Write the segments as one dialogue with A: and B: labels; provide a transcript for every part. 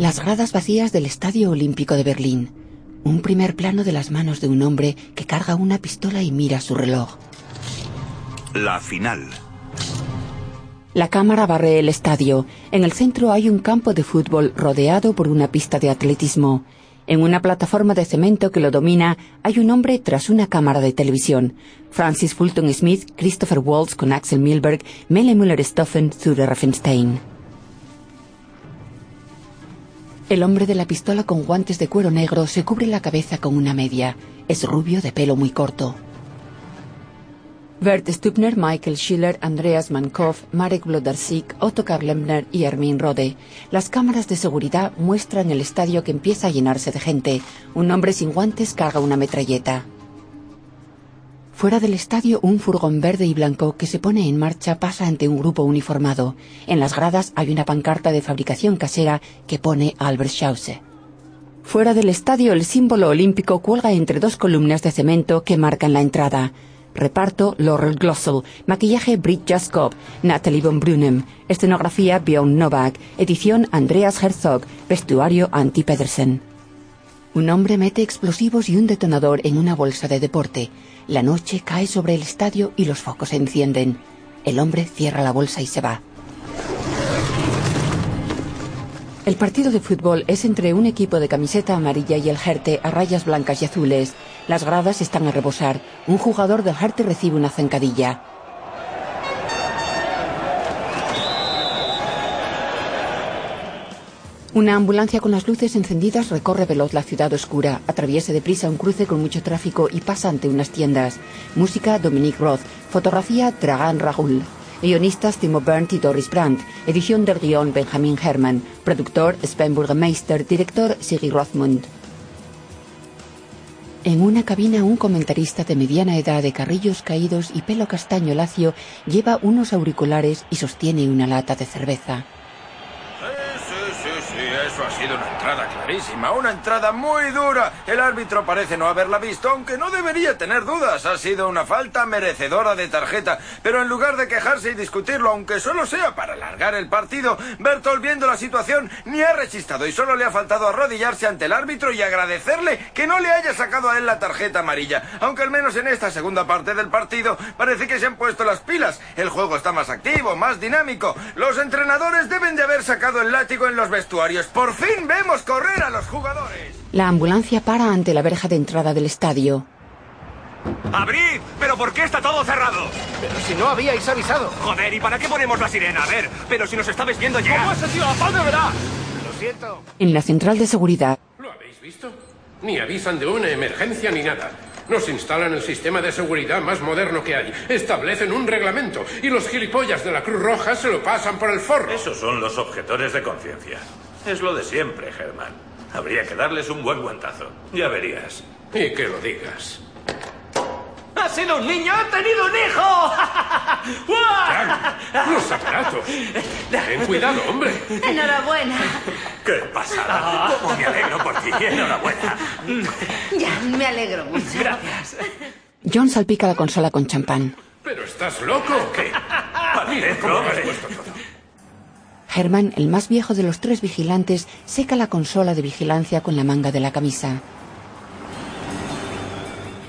A: Las gradas vacías del Estadio Olímpico de Berlín. Un primer plano de las manos de un hombre que carga una pistola y mira su reloj.
B: La final.
A: La cámara barre el estadio. En el centro hay un campo de fútbol rodeado por una pista de atletismo. En una plataforma de cemento que lo domina hay un hombre tras una cámara de televisión. Francis Fulton Smith, Christopher Waltz con Axel Milberg, Mele Müller-Stoffen, Zure Raffenstein. El hombre de la pistola con guantes de cuero negro se cubre la cabeza con una media. Es rubio de pelo muy corto. Bert Stubner, Michael Schiller, Andreas Mankoff, Marek Blodarsik, Otto Karlemner y Ermin Rode. Las cámaras de seguridad muestran el estadio que empieza a llenarse de gente. Un hombre sin guantes carga una metralleta. Fuera del estadio, un furgón verde y blanco que se pone en marcha pasa ante un grupo uniformado. En las gradas hay una pancarta de fabricación casera que pone Albert Schause. Fuera del estadio, el símbolo olímpico cuelga entre dos columnas de cemento que marcan la entrada. Reparto Laurel Glossel, maquillaje Brit Jaskob, Natalie von Brunem, escenografía Björn Novak, edición Andreas Herzog, vestuario Antti Pedersen. Un hombre mete explosivos y un detonador en una bolsa de deporte. La noche cae sobre el estadio y los focos se encienden. El hombre cierra la bolsa y se va. El partido de fútbol es entre un equipo de camiseta amarilla y el Jerte a rayas blancas y azules. Las gradas están a rebosar. Un jugador del Jerte recibe una zancadilla. Una ambulancia con las luces encendidas recorre veloz la ciudad oscura, atraviesa deprisa un cruce con mucho tráfico y pasa ante unas tiendas. Música Dominique Roth, fotografía Dragan Rahul. Guionistas Timo Berndt y Doris Brandt. Edición del guion Benjamin Herman. Productor Sven Burgemeister. Director Siggy Rothmund. En una cabina un comentarista de mediana edad de carrillos caídos y pelo castaño lacio lleva unos auriculares y sostiene una lata de cerveza.
C: Eso ha sido una clarísima, una entrada muy dura. El árbitro parece no haberla visto, aunque no debería tener dudas. Ha sido una falta merecedora de tarjeta. Pero en lugar de quejarse y discutirlo, aunque solo sea para alargar el partido, Bertol viendo la situación ni ha rechistado y solo le ha faltado arrodillarse ante el árbitro y agradecerle que no le haya sacado a él la tarjeta amarilla. Aunque al menos en esta segunda parte del partido parece que se han puesto las pilas. El juego está más activo, más dinámico. Los entrenadores deben de haber sacado el látigo en los vestuarios. Por fin vemos correr a los jugadores.
A: La ambulancia para ante la verja de entrada del estadio.
D: ¡Abrid! ¿Pero por qué está todo cerrado?
E: Pero si no habíais avisado.
D: Joder, ¿y para qué ponemos la sirena? A ver, pero si nos estabais viendo llegar.
E: ¿Cómo ese tío a de verá? Lo siento.
A: En la central de seguridad.
F: ¿Lo habéis visto? Ni avisan de una emergencia ni nada. Nos instalan el sistema de seguridad más moderno que hay. Establecen un reglamento. Y los gilipollas de la Cruz Roja se lo pasan por el forro.
G: Esos son los objetores de conciencia. Es lo de siempre, Germán. Habría que darles un buen guantazo. Ya verías.
F: Y que lo digas.
D: ¡Ha sido un niño! ¡Ha tenido un hijo!
F: ¡Frank! ¡Los aparatos! Ten cuidado, hombre.
H: Enhorabuena.
G: ¿Qué pasada? ¿Cómo me alegro por ti? Enhorabuena.
H: Ya, me alegro mucho.
D: Gracias.
A: John salpica la consola con champán.
F: ¿Pero estás loco o qué? Cómo has puesto
A: Herman, el más viejo de los tres vigilantes, seca la consola de vigilancia con la manga de la camisa.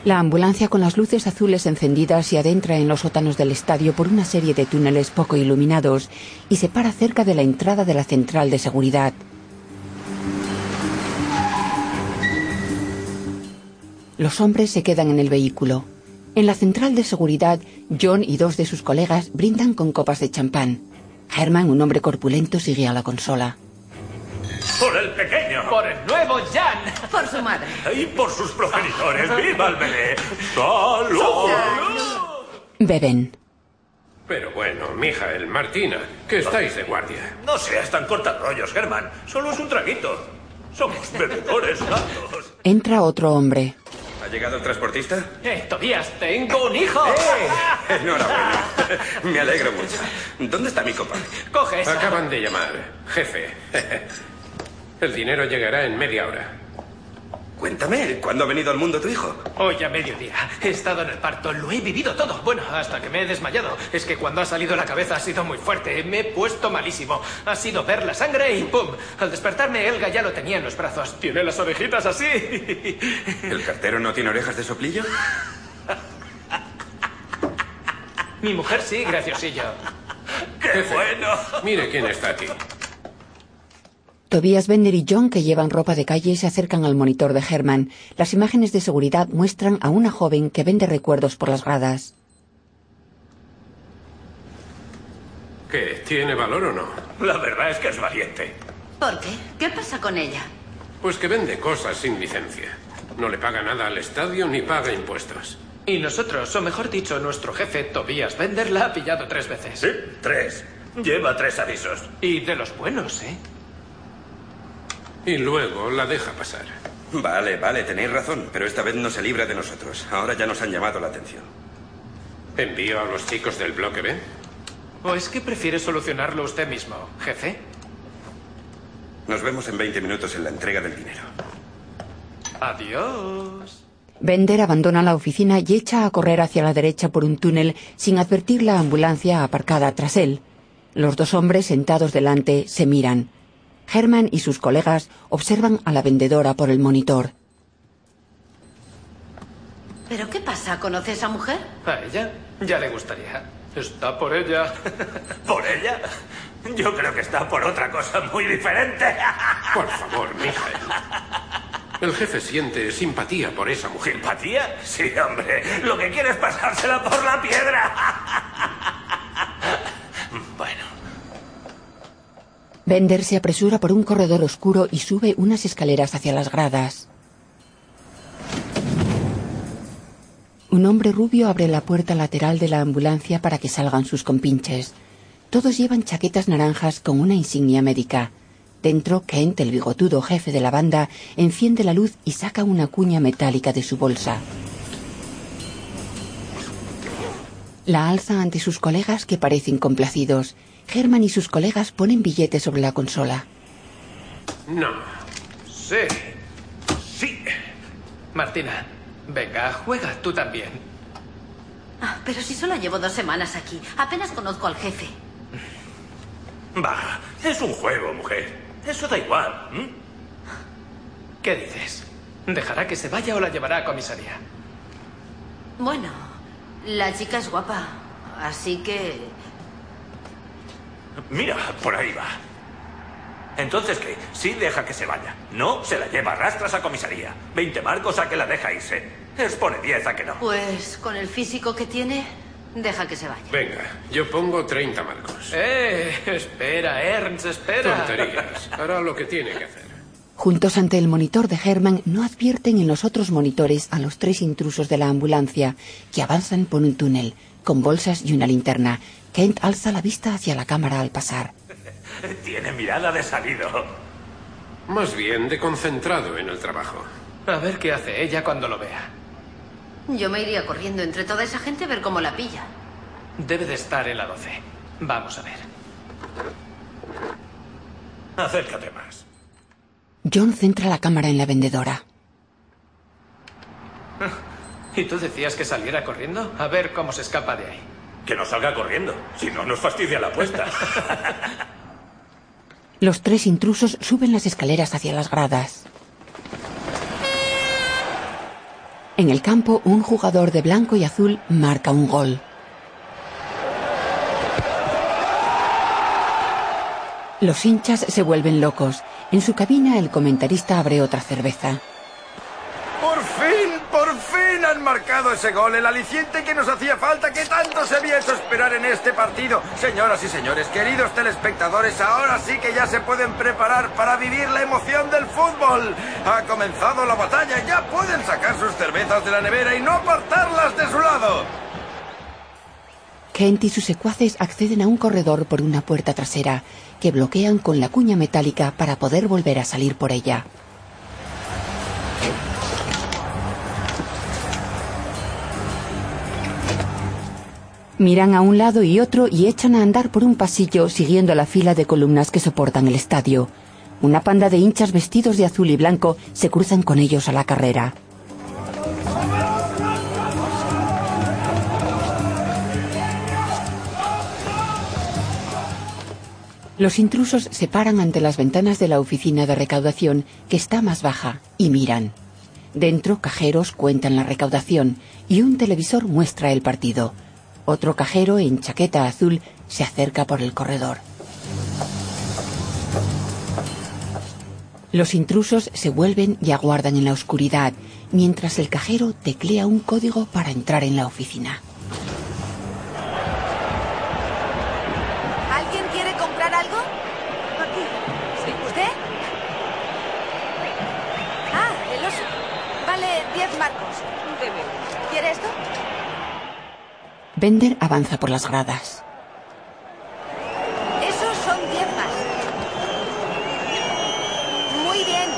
A: La ambulancia con las luces azules encendidas se adentra en los sótanos del estadio por una serie de túneles poco iluminados y se para cerca de la entrada de la central de seguridad. Los hombres se quedan en el vehículo. En la central de seguridad, John y dos de sus colegas brindan con copas de champán. Herman, un hombre corpulento, sigue a la consola.
G: ¡Por el pequeño!
D: ¡Por el nuevo Jan!
H: Por su madre.
G: ¡Y por sus progenitores! ¡Viva el bebé! ¡Salud!
A: Beben.
F: Pero bueno, Mijael, Martina, que estáis de guardia.
G: No seas tan cortarrollos, Germán. Solo es un traguito. Somos bebedores natos.
A: Entra otro hombre.
C: ¿Ha llegado el transportista?
D: ¡Eh, Tobías, tengo un hijo!
C: ¡Eh! Enhorabuena. Me alegro mucho. ¿Dónde está mi copa?
D: Coge esa.
F: Acaban de llamar, jefe. El dinero llegará en media hora.
I: Cuéntame, ¿cuándo ha venido al mundo tu hijo?
D: Hoy a mediodía. He estado en el parto, lo he vivido todo. Bueno, hasta que me he desmayado. Es que cuando ha salido la cabeza ha sido muy fuerte. Me he puesto malísimo. Ha sido ver la sangre y ¡pum! Al despertarme, Elga ya lo tenía en los brazos. Tiene las orejitas así.
I: ¿El cartero no tiene orejas de soplillo?
D: Mi mujer sí, graciosillo.
G: ¡Qué bueno!
F: Mire quién está aquí.
A: Tobias Bender y John, que llevan ropa de calle, se acercan al monitor de Herman. Las imágenes de seguridad muestran a una joven que vende recuerdos por las gradas.
F: ¿Qué? ¿Tiene valor o no?
G: La verdad es que es valiente.
H: ¿Por qué? ¿Qué pasa con ella?
F: Pues que vende cosas sin licencia. No le paga nada al estadio ni paga impuestos.
D: Y nosotros, o mejor dicho, nuestro jefe, Tobias Bender, la ha pillado tres veces.
G: Sí, tres. Lleva tres avisos.
D: Y de los buenos, ¿eh?
F: Y luego la deja pasar.
I: Vale, vale, tenéis razón, pero esta vez no se libra de nosotros. Ahora ya nos han llamado la atención.
F: ¿Envío a los chicos del bloque B?
D: ¿O es que prefiere solucionarlo usted mismo, jefe?
I: Nos vemos en 20 minutos en la entrega del dinero.
D: Adiós.
A: Bender abandona la oficina y echa a correr hacia la derecha por un túnel sin advertir la ambulancia aparcada tras él. Los dos hombres sentados delante se miran. Herman y sus colegas observan a la vendedora por el monitor.
H: ¿Pero qué pasa? ¿Conoce a esa mujer?
D: ¿A ella? Ya le gustaría. Está por ella.
G: ¿Por ella? Yo creo que está por otra cosa muy diferente.
F: Por favor, Mijael. El jefe siente simpatía por esa mujer.
G: ¿Simpatía? Sí, hombre. Lo que quiere es pasársela por la piedra. Bueno.
A: Bender se apresura por un corredor oscuro y sube unas escaleras hacia las gradas. Un hombre rubio abre la puerta lateral de la ambulancia para que salgan sus compinches. Todos llevan chaquetas naranjas con una insignia médica. Dentro, Kent, el bigotudo jefe de la banda, enciende la luz y saca una cuña metálica de su bolsa. La alza ante sus colegas que parecen complacidos. Herman y sus colegas ponen billetes sobre la consola.
F: No.
D: Sí. Sí. Martina, venga, juega tú también.
H: Ah, pero si solo llevo dos semanas aquí. Apenas conozco al jefe.
G: Va, es un juego, mujer. Eso da igual. ¿m?
D: ¿Qué dices? ¿Dejará que se vaya o la llevará a comisaría?
H: Bueno, la chica es guapa. Así que...
G: Mira, por ahí va. Entonces, ¿qué? Sí deja que se vaya. No, se la lleva a rastras a comisaría. 20 marcos a que la deja irse. Les pone 10 a que no.
H: Pues con el físico que tiene, deja que se vaya.
F: Venga, yo pongo 30 marcos.
D: ¡Eh! Espera, Ernst, espera.
F: Tonterías. Hará lo que tiene que hacer.
A: Juntos ante el monitor de Herman no advierten en los otros monitores a los tres intrusos de la ambulancia que avanzan por un túnel con bolsas y una linterna. Kent alza la vista hacia la cámara al pasar.
G: Tiene mirada de salido.
F: Más bien de concentrado en el trabajo.
D: A ver qué hace ella cuando lo vea.
H: Yo me iría corriendo entre toda esa gente a ver cómo la pilla.
D: Debe de estar en la 12. Vamos a ver.
G: Acércate más.
A: John centra la cámara en la vendedora.
D: ¿Y tú decías que saliera corriendo? A ver cómo se escapa de ahí.
G: Que no salga corriendo. Si no, nos fastidia la apuesta.
A: Los tres intrusos suben las escaleras hacia las gradas. En el campo, un jugador de blanco y azul marca un gol. Los hinchas se vuelven locos. En su cabina, el comentarista abre otra cerveza.
C: ¡Por fin! ¡Por fin han marcado ese gol! El aliciente que nos hacía falta, que tanto se había hecho esperar en este partido. Señoras y señores, queridos telespectadores, ahora sí que ya se pueden preparar para vivir la emoción del fútbol. Ha comenzado la batalla, ya pueden sacar sus cervezas de la nevera y no apartarlas de su lado.
A: Kent y sus secuaces acceden a un corredor por una puerta trasera que bloquean con la cuña metálica para poder volver a salir por ella. Miran a un lado y otro y echan a andar por un pasillo siguiendo la fila de columnas que soportan el estadio. Una panda de hinchas vestidos de azul y blanco se cruzan con ellos a la carrera. Los intrusos se paran ante las ventanas de la oficina de recaudación, que está más baja, y miran. Dentro, cajeros cuentan la recaudación y un televisor muestra el partido. Otro cajero en chaqueta azul se acerca por el corredor. Los intrusos se vuelven y aguardan en la oscuridad, mientras el cajero teclea un código para entrar en la oficina.
J: ¿Alguien quiere comprar algo? Aquí. ¿Usted? Ah, el oso. Vale 10 marcos. ¿Quiere esto?
A: Bender avanza por las gradas.
J: Esos son 10 más. Muy bien.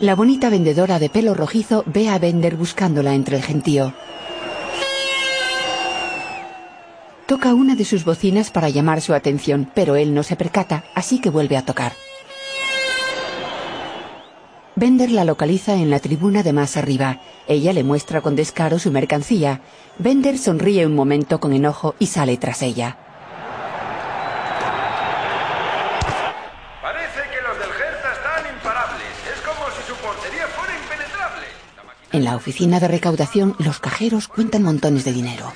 A: La bonita vendedora de pelo rojizo ve a Bender buscándola entre el gentío. Toca una de sus bocinas para llamar su atención, pero él no se percata, así que vuelve a tocar. Bender la localiza en la tribuna de más arriba. Ella le muestra con descaro su mercancía. Bender sonríe un momento con enojo y sale tras ella.
C: Parece que los del Hertha están imparables. Es como si su portería fuera impenetrable.
A: En la oficina de recaudación, los cajeros cuentan montones de dinero.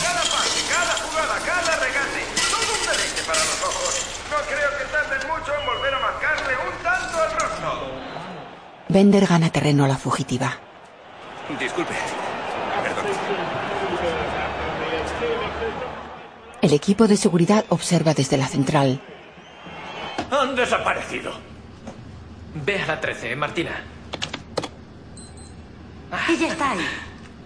C: Cada pase, cada jugada, cada regate. Todo un deleite para los ojos. No creo que tarden mucho en volver a marcarle un tanto al rostro.
A: Bender gana terreno a la fugitiva.
I: Disculpe. Perdón.
A: El equipo de seguridad observa desde la central.
G: Han desaparecido.
D: Ve a la 13, Martina.
H: Ella está ahí.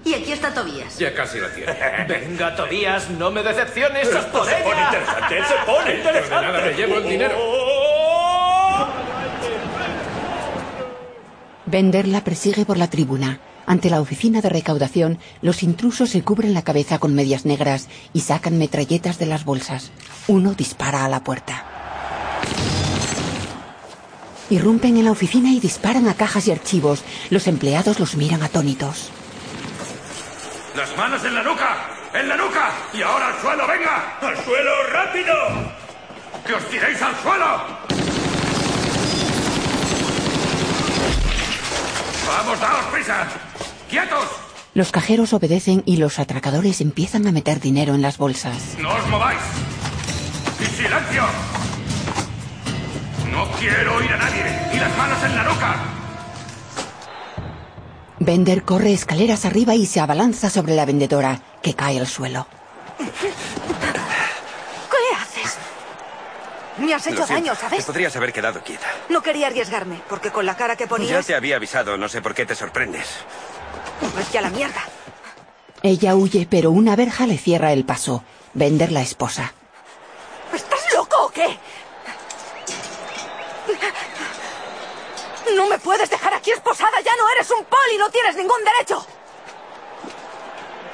H: Y aquí está Tobías.
F: Ya casi la tiene.
D: Venga, Tobías, no me decepciones. ¡Es
G: Esto
D: por
G: se pone
D: ella!
G: interesante, se pone interesante.
F: de nada me llevo el dinero.
A: Bender la persigue por la tribuna. Ante la oficina de recaudación, los intrusos se cubren la cabeza con medias negras y sacan metralletas de las bolsas. Uno dispara a la puerta. Irrumpen en la oficina y disparan a cajas y archivos. Los empleados los miran atónitos.
B: ¡Las manos en la nuca! ¡En la nuca! ¡Y ahora al suelo, venga! ¡Al suelo, rápido! ¡Que os tiréis al suelo! ¡Vamos, daos prisa! ¡Quietos!
A: Los cajeros obedecen y los atracadores empiezan a meter dinero en las bolsas.
B: ¡No os mováis! ¡Y silencio! ¡No quiero oír a nadie! ¡Y las manos en la nuca!
A: Bender corre escaleras arriba y se abalanza sobre la vendedora, que cae al suelo.
J: Me has hecho daño,
I: Te
J: ¿sabes?
I: podrías haber quedado quieta.
J: No quería arriesgarme, porque con la cara que
I: Ya
J: ponías...
I: te había avisado, no sé por qué te sorprendes.
J: Vete a la mierda.
A: Ella huye, pero una verja le cierra el paso. Bender la esposa.
J: ¿Estás loco o qué? No me puedes dejar aquí esposada, ya no eres un poli, no tienes ningún derecho.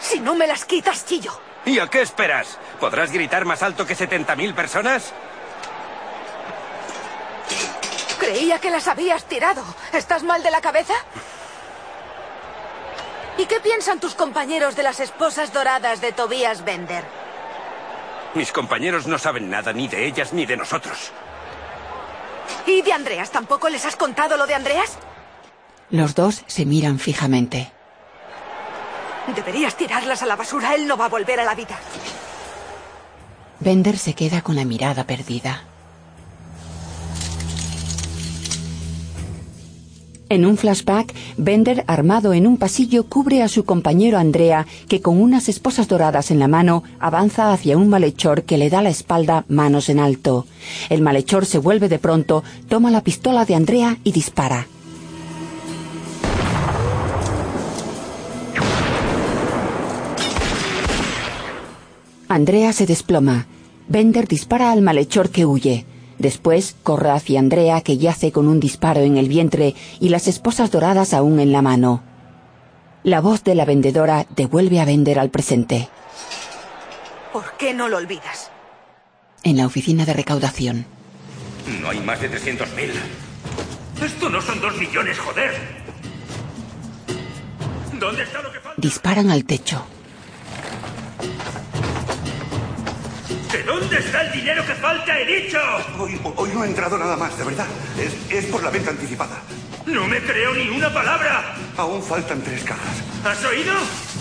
J: Si no me las quitas, chillo.
I: ¿Y a qué esperas? ¿Podrás gritar más alto que 70.000 personas?
J: Creía que las habías tirado. ¿Estás mal de la cabeza? ¿Y qué piensan tus compañeros de las esposas doradas de Tobías Bender?
I: Mis compañeros no saben nada ni de ellas ni de nosotros.
J: ¿Y de Andreas? ¿Tampoco les has contado lo de Andreas?
A: Los dos se miran fijamente.
J: Deberías tirarlas a la basura. Él no va a volver a la vida.
A: Bender se queda con la mirada perdida. En un flashback, Bender, armado en un pasillo, cubre a su compañero Andrea, que con unas esposas doradas en la mano avanza hacia un malhechor que le da la espalda manos en alto. El malhechor se vuelve de pronto, toma la pistola de Andrea y dispara. Andrea se desploma. Bender dispara al malhechor que huye. Después corre hacia Andrea que yace con un disparo en el vientre y las esposas doradas aún en la mano. La voz de la vendedora devuelve a Bender al presente.
J: ¿Por qué no lo olvidas?
A: En la oficina de recaudación.
B: No hay más de 300.000. Esto no son dos millones, joder. ¿Dónde está lo que falta?
A: Disparan al techo.
B: ¿De dónde está el dinero que falta, he dicho?
K: Hoy, hoy no ha entrado nada más, de verdad. Es, es por la venta anticipada.
B: No me creo ni una palabra.
K: Aún faltan tres cajas.
B: ¿Has oído?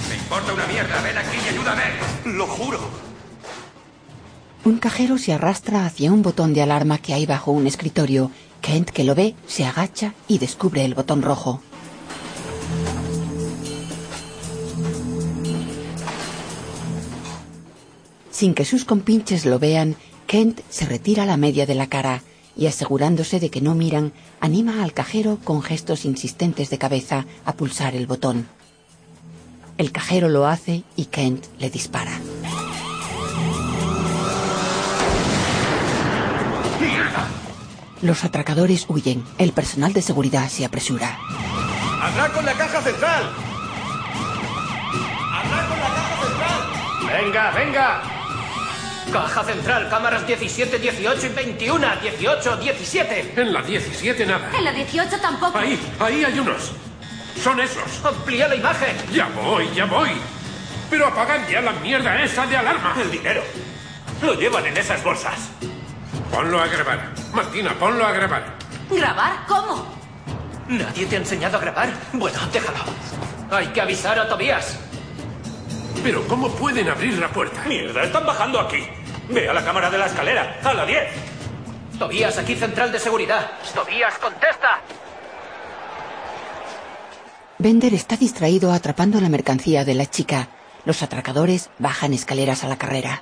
B: Me importa una mierda. Ven aquí y ayúdame.
K: Lo juro.
A: Un cajero se arrastra hacia un botón de alarma que hay bajo un escritorio. Kent, que lo ve, se agacha y descubre el botón rojo. Sin que sus compinches lo vean, Kent se retira la media de la cara y asegurándose de que no miran, anima al cajero con gestos insistentes de cabeza a pulsar el botón. El cajero lo hace y Kent le dispara. Los atracadores huyen. El personal de seguridad se apresura.
E: ¡Atrás con la caja central! ¡Atrás con la caja central!
D: Venga, venga. Caja central, cámaras 17, 18 y 21. 18, 17.
F: En la 17 nada.
H: En la 18 tampoco.
F: Ahí, ahí hay unos. Son esos.
D: Amplía la imagen.
F: Ya voy, ya voy. Pero apagan ya la mierda esa de alarma.
G: El dinero. Lo llevan en esas bolsas.
F: Ponlo a grabar. Martina, ponlo a grabar.
H: ¿Grabar? ¿Cómo?
D: ¿Nadie te ha enseñado a grabar? Bueno, déjalo. Hay que avisar a Tobías.
F: Pero ¿cómo pueden abrir la puerta?
G: Mierda, están bajando aquí. Ve a la cámara de la escalera, a la 10.
D: Tobías, aquí central de seguridad. Tobías, contesta.
A: Bender está distraído atrapando la mercancía de la chica. Los atracadores bajan escaleras a la carrera.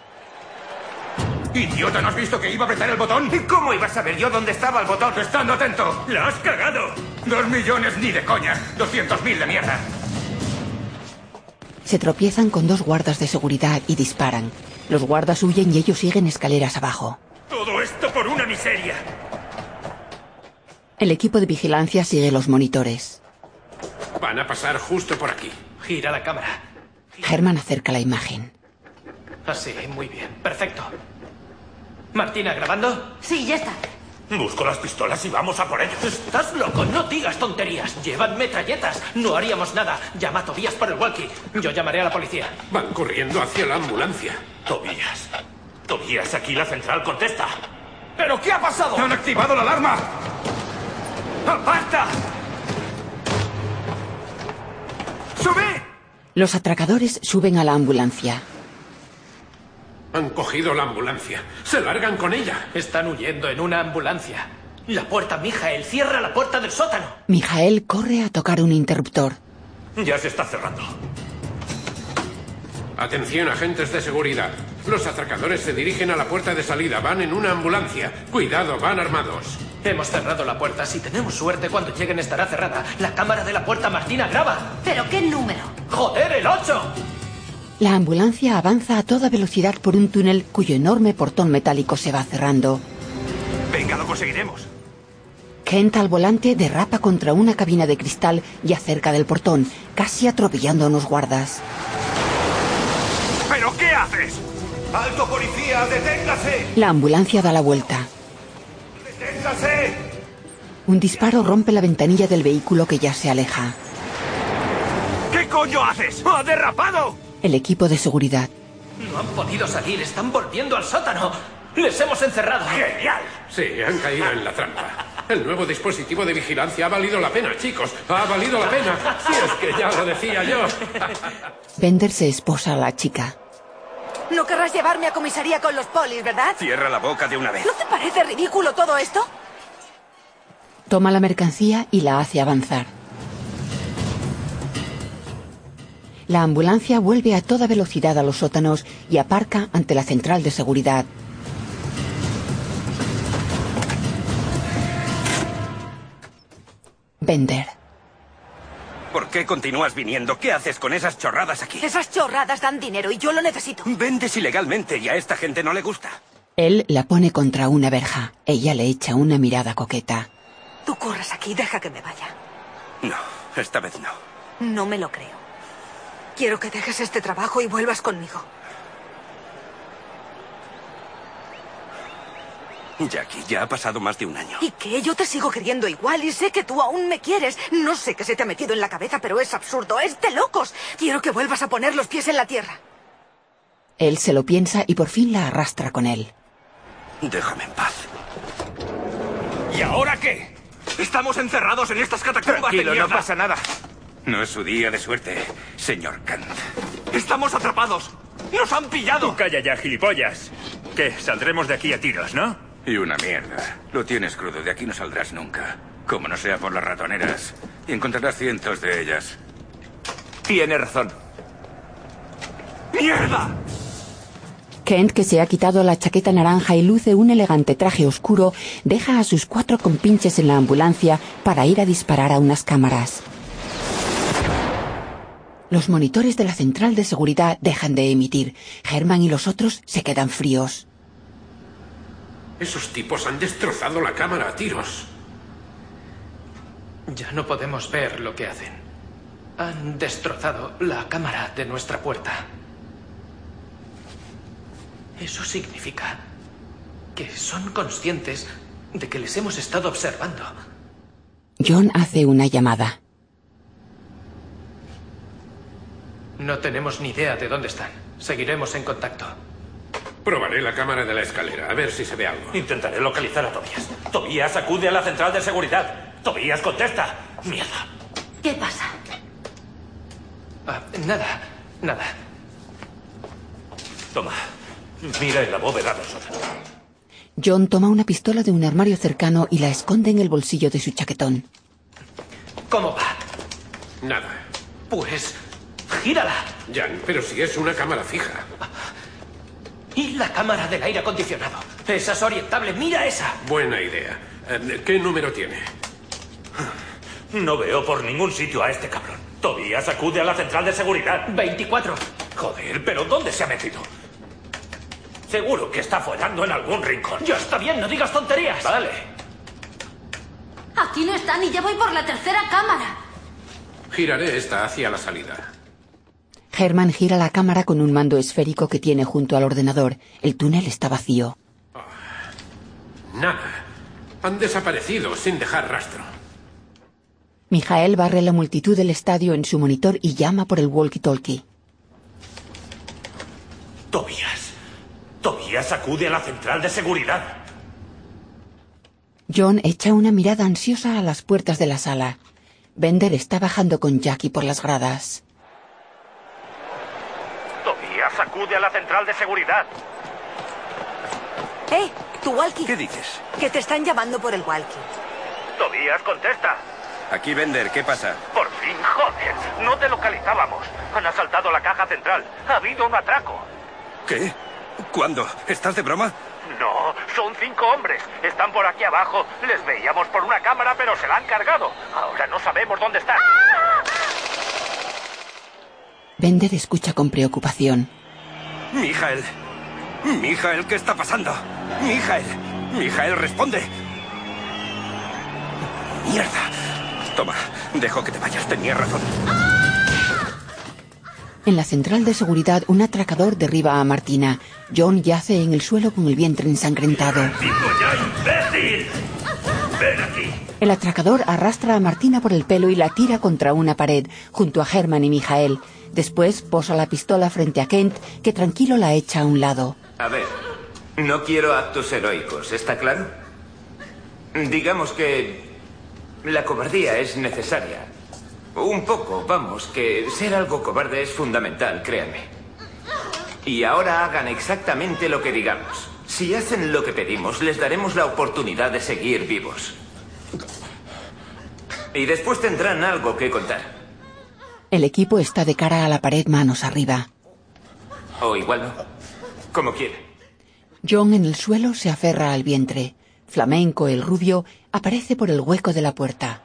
B: ¡Idiota! ¿No has visto que iba a apretar el botón?
E: ¿Y cómo iba a saber yo dónde estaba el botón?
B: Estando atento. ¡La has cagado! Dos millones ni de coña. Doscientos mil de mierda.
A: Se tropiezan con dos guardas de seguridad y disparan. Los guardas huyen y ellos siguen escaleras abajo.
B: Todo esto por una miseria.
A: El equipo de vigilancia sigue los monitores.
F: Van a pasar justo por aquí.
D: Gira la cámara.
A: Herman acerca la imagen.
D: Así, muy bien. Perfecto. Martina, ¿grabando?
H: Sí, ya está.
G: Busco las pistolas y vamos a por ellos.
D: Estás loco, no digas tonterías. Llevan metralletas. No haríamos nada. Llama a Tobías por el walkie. Yo llamaré a la policía.
F: Van corriendo hacia la ambulancia.
G: Tobías. Tobías, aquí la central contesta.
E: ¿Pero qué ha pasado?
B: ¡Han activado la alarma!
E: ¡Aparta! ¡Sube!
A: Los atracadores suben a la ambulancia.
F: Han cogido la ambulancia. Se largan con ella.
D: Están huyendo en una ambulancia. La puerta, Mijael. Cierra la puerta del sótano.
A: Mijael corre a tocar un interruptor.
G: Ya se está cerrando.
F: Atención, agentes de seguridad. Los atracadores se dirigen a la puerta de salida. Van en una ambulancia. Cuidado, van armados.
D: Hemos cerrado la puerta. Si tenemos suerte, cuando lleguen estará cerrada. La cámara de la puerta, Martina, graba.
H: ¿Pero qué número?
D: ¡Joder, el 8!
A: La ambulancia avanza a toda velocidad por un túnel cuyo enorme portón metálico se va cerrando.
B: Venga, lo conseguiremos.
A: Kent al volante derrapa contra una cabina de cristal y acerca del portón, casi atropellando a unos guardas.
B: ¿Pero qué haces?
K: ¡Alto policía! ¡Deténgase!
A: La ambulancia da la vuelta.
K: ¡Deténgase!
A: Un disparo rompe la ventanilla del vehículo que ya se aleja.
B: ¿Qué coño haces? ¡Ha derrapado!
A: El equipo de seguridad.
D: No han podido salir. Están volviendo al sótano. Les hemos encerrado.
G: ¡Genial!
F: Sí, han caído en la trampa. El nuevo dispositivo de vigilancia ha valido la pena, chicos. Ha valido la pena. Si es que ya lo decía yo.
A: Bender se esposa a la chica.
J: No querrás llevarme a comisaría con los polis, ¿verdad?
I: Cierra la boca de una vez.
J: ¿No te parece ridículo todo esto?
A: Toma la mercancía y la hace avanzar. La ambulancia vuelve a toda velocidad a los sótanos y aparca ante la central de seguridad. Bender.
I: ¿Por qué continúas viniendo? ¿Qué haces con esas chorradas aquí?
J: Esas chorradas dan dinero y yo lo necesito.
I: Vendes ilegalmente y a esta gente no le gusta.
A: Él la pone contra una verja. Ella le echa una mirada coqueta.
J: Tú corras aquí, deja que me vaya.
I: No, esta vez no.
J: No me lo creo. Quiero que dejes este trabajo y vuelvas conmigo.
I: Jackie, ya ha pasado más de un año.
J: ¿Y qué? Yo te sigo queriendo igual y sé que tú aún me quieres. No sé qué se te ha metido en la cabeza, pero es absurdo. Es de locos. Quiero que vuelvas a poner los pies en la tierra.
A: Él se lo piensa y por fin la arrastra con él.
I: Déjame en paz.
E: ¿Y ahora qué? Estamos encerrados en estas catacumbas
I: Tranquilo,
E: de
I: no pasa nada. No es su día de suerte, señor Kant.
E: Estamos atrapados. ¡Nos han pillado!
B: Tú calla ya, gilipollas. ¿Qué? Saldremos de aquí a tiros, ¿no?
I: Y una mierda. Lo tienes crudo, de aquí no saldrás nunca. Como no sea por las ratoneras. Y encontrarás cientos de ellas.
E: Tiene razón. ¡Mierda!
A: Kent, que se ha quitado la chaqueta naranja y luce un elegante traje oscuro, deja a sus cuatro compinches en la ambulancia para ir a disparar a unas cámaras. Los monitores de la central de seguridad dejan de emitir. Herman y los otros se quedan fríos.
F: Esos tipos han destrozado la cámara a tiros.
D: Ya no podemos ver lo que hacen. Han destrozado la cámara de nuestra puerta. Eso significa que son conscientes de que les hemos estado observando.
A: John hace una llamada.
D: No tenemos ni idea de dónde están. Seguiremos en contacto.
F: Probaré la cámara de la escalera, a ver si se ve algo.
G: Intentaré localizar a Tobias. Tobias, acude a la central de seguridad. Tobias, contesta. Mierda.
H: ¿Qué pasa?
D: Ah, nada, nada.
G: Toma. Mira en la bóveda del sótano.
A: John toma una pistola de un armario cercano y la esconde en el bolsillo de su chaquetón.
D: ¿Cómo va?
F: Nada.
D: Pues gírala.
F: Jan, pero si es una cámara fija.
D: Y la cámara del aire acondicionado. Esa es orientable. Mira esa.
F: Buena idea. Eh, ¿Qué número tiene?
G: No veo por ningún sitio a este cabrón. Tobías acude a la central de seguridad.
D: 24.
G: Joder, pero ¿dónde se ha metido? Seguro que está follando en algún rincón.
D: Ya está bien, no digas tonterías.
G: Vale.
H: Aquí no están y ya voy por la tercera cámara.
F: Giraré esta hacia la salida.
A: Herman gira la cámara con un mando esférico que tiene junto al ordenador. El túnel está vacío.
F: Nada. Han desaparecido sin dejar rastro.
A: Mijael barre la multitud del estadio en su monitor y llama por el walkie-talkie.
G: Tobías. Tobías acude a la central de seguridad.
A: John echa una mirada ansiosa a las puertas de la sala. Bender está bajando con Jackie por las gradas.
G: Tobías acude a la central de seguridad.
J: ¡Eh! ¡Tu walkie!
I: ¿Qué dices?
J: Que te están llamando por el walkie.
G: Tobías, contesta.
I: Aquí, Bender, ¿qué pasa?
G: Por fin, joder. No te localizábamos. Han asaltado la caja central. Ha habido un atraco.
I: ¿Qué? ¿Cuándo? ¿Estás de broma?
G: No, son cinco hombres. Están por aquí abajo. Les veíamos por una cámara, pero se la han cargado. Ahora no sabemos dónde están.
A: Bender escucha con preocupación.
I: Mijael. Mijael, ¿qué está pasando? Mijael. Mijael, responde. Mierda. Toma, dejo que te vayas. Tenía razón.
A: En la central de seguridad, un atracador derriba a Martina. John yace en el suelo con el vientre ensangrentado.
B: ¡Digo ya, imbécil! ¡Ven aquí!
A: El atracador arrastra a Martina por el pelo y la tira contra una pared, junto a Herman y Mijael. Después posa la pistola frente a Kent, que tranquilo la echa a un lado.
L: A ver, no quiero actos heroicos, ¿está claro? Digamos que la cobardía es necesaria. Un poco, vamos, que ser algo cobarde es fundamental, créanme. Y ahora hagan exactamente lo que digamos. Si hacen lo que pedimos, les daremos la oportunidad de seguir vivos. Y después tendrán algo que contar.
A: El equipo está de cara a la pared, manos arriba.
L: O igual no. Como quiera.
A: John en el suelo se aferra al vientre. Flamenco, el rubio, aparece por el hueco de la puerta.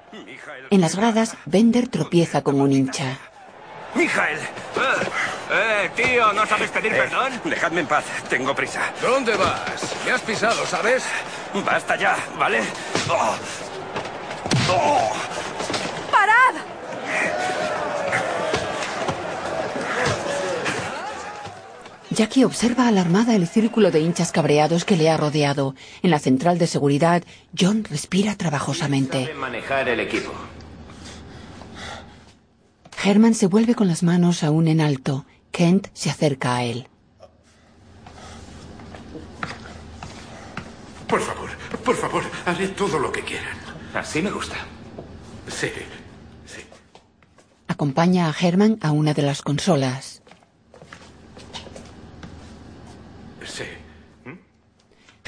A: En las gradas, Bender tropieza con un hincha.
I: ¡Mijael!
E: ¡Eh, tío! ¿No sabes pedir perdón?
I: Dejadme en paz. Tengo prisa.
M: ¿Dónde vas? Me has pisado, ¿sabes?
I: Basta ya, ¿vale? Oh. Oh.
J: ¡Parad!
A: Jackie observa alarmada el círculo de hinchas cabreados que le ha rodeado. En la central de seguridad, John respira trabajosamente.
L: Sabe manejar el equipo.
A: Herman se vuelve con las manos aún en alto. Kent se acerca a él.
F: Por favor, por favor, haré todo lo que quieran.
L: Así me gusta.
F: Sí.
A: Acompaña a Herman a una de las consolas.
F: Sí.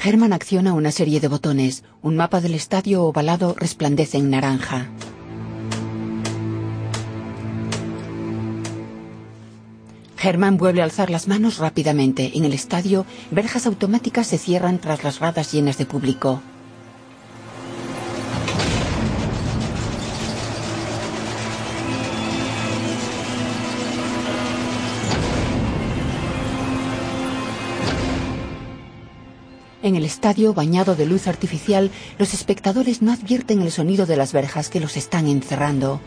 A: Herman acciona una serie de botones. Un mapa del estadio ovalado resplandece en naranja. Herman vuelve a alzar las manos rápidamente. En el estadio, verjas automáticas se cierran tras las gradas llenas de público. En el estadio, bañado de luz artificial, los espectadores no advierten el sonido de las verjas que los están encerrando.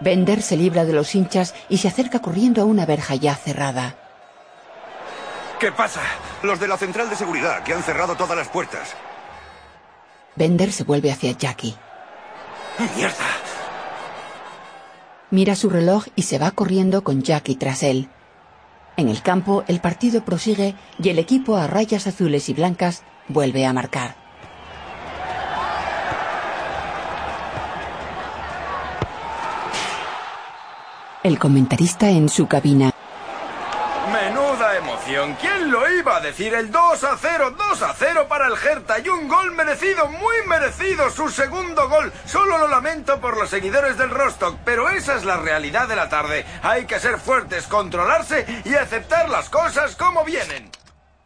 A: Bender se libra de los hinchas y se acerca corriendo a una verja ya cerrada.
K: ¿Qué pasa? Los de la central de seguridad, que han cerrado todas las puertas.
A: Bender se vuelve hacia Jackie.
K: ¡Mierda!
A: Mira su reloj y se va corriendo con Jackie tras él. En el campo, el partido prosigue y el equipo a rayas azules y blancas vuelve a marcar. El comentarista en su cabina.
C: Emoción. ¿Quién lo iba a decir? El 2 a 0, 2 a 0 para el Hertha y un gol merecido, muy merecido, su segundo gol. Solo lo lamento por los seguidores del Rostock, pero esa es la realidad de la tarde. Hay que ser fuertes, controlarse y aceptar las cosas como vienen.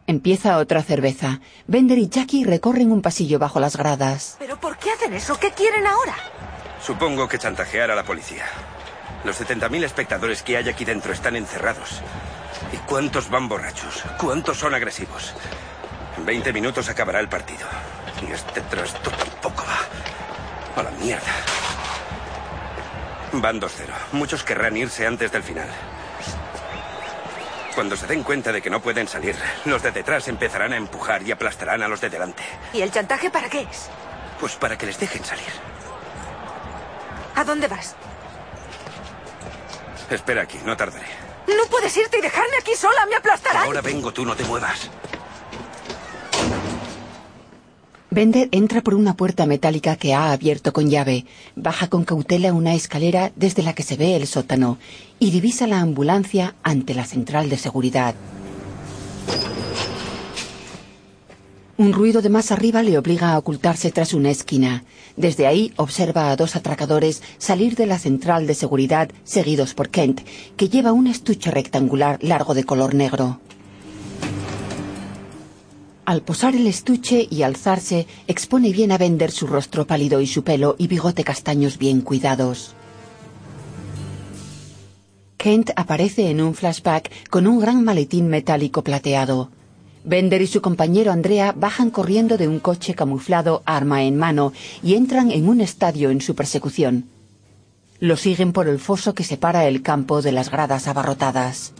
A: Empieza otra cerveza. Bender y Jackie recorren un pasillo bajo las gradas.
J: ¿Pero por qué hacen eso? ¿Qué quieren ahora?
I: Supongo que chantajear a la policía. Los 70.000 espectadores que hay aquí dentro están encerrados. ¿Y cuántos van borrachos? ¿Cuántos son agresivos? En 20 minutos acabará el partido. Y este trasto tampoco va. A la mierda. Van 2-0. Muchos querrán irse antes del final. Cuando se den cuenta de que no pueden salir, los de detrás empezarán a empujar y aplastarán a los de delante.
J: ¿Y el chantaje para qué es?
I: Pues para que les dejen salir.
J: ¿A dónde vas?
I: Espera aquí, no tardaré.
J: No puedes irte y dejarme aquí sola, me aplastarán.
I: Ahora vengo, tú no te muevas.
A: Bender entra por una puerta metálica que ha abierto con llave, baja con cautela una escalera desde la que se ve el sótano y divisa la ambulancia ante la central de seguridad. Un ruido de más arriba le obliga a ocultarse tras una esquina. Desde ahí observa a dos atracadores salir de la central de seguridad seguidos por Kent, que lleva un estuche rectangular largo de color negro. Al posar el estuche y alzarse, expone bien a Bender su rostro pálido y su pelo y bigote castaños bien cuidados. Kent aparece en un flashback con un gran maletín metálico plateado. Bender y su compañero Andrea bajan corriendo de un coche camuflado arma en mano y entran en un estadio en su persecución. Lo siguen por el foso que separa el campo de las gradas abarrotadas.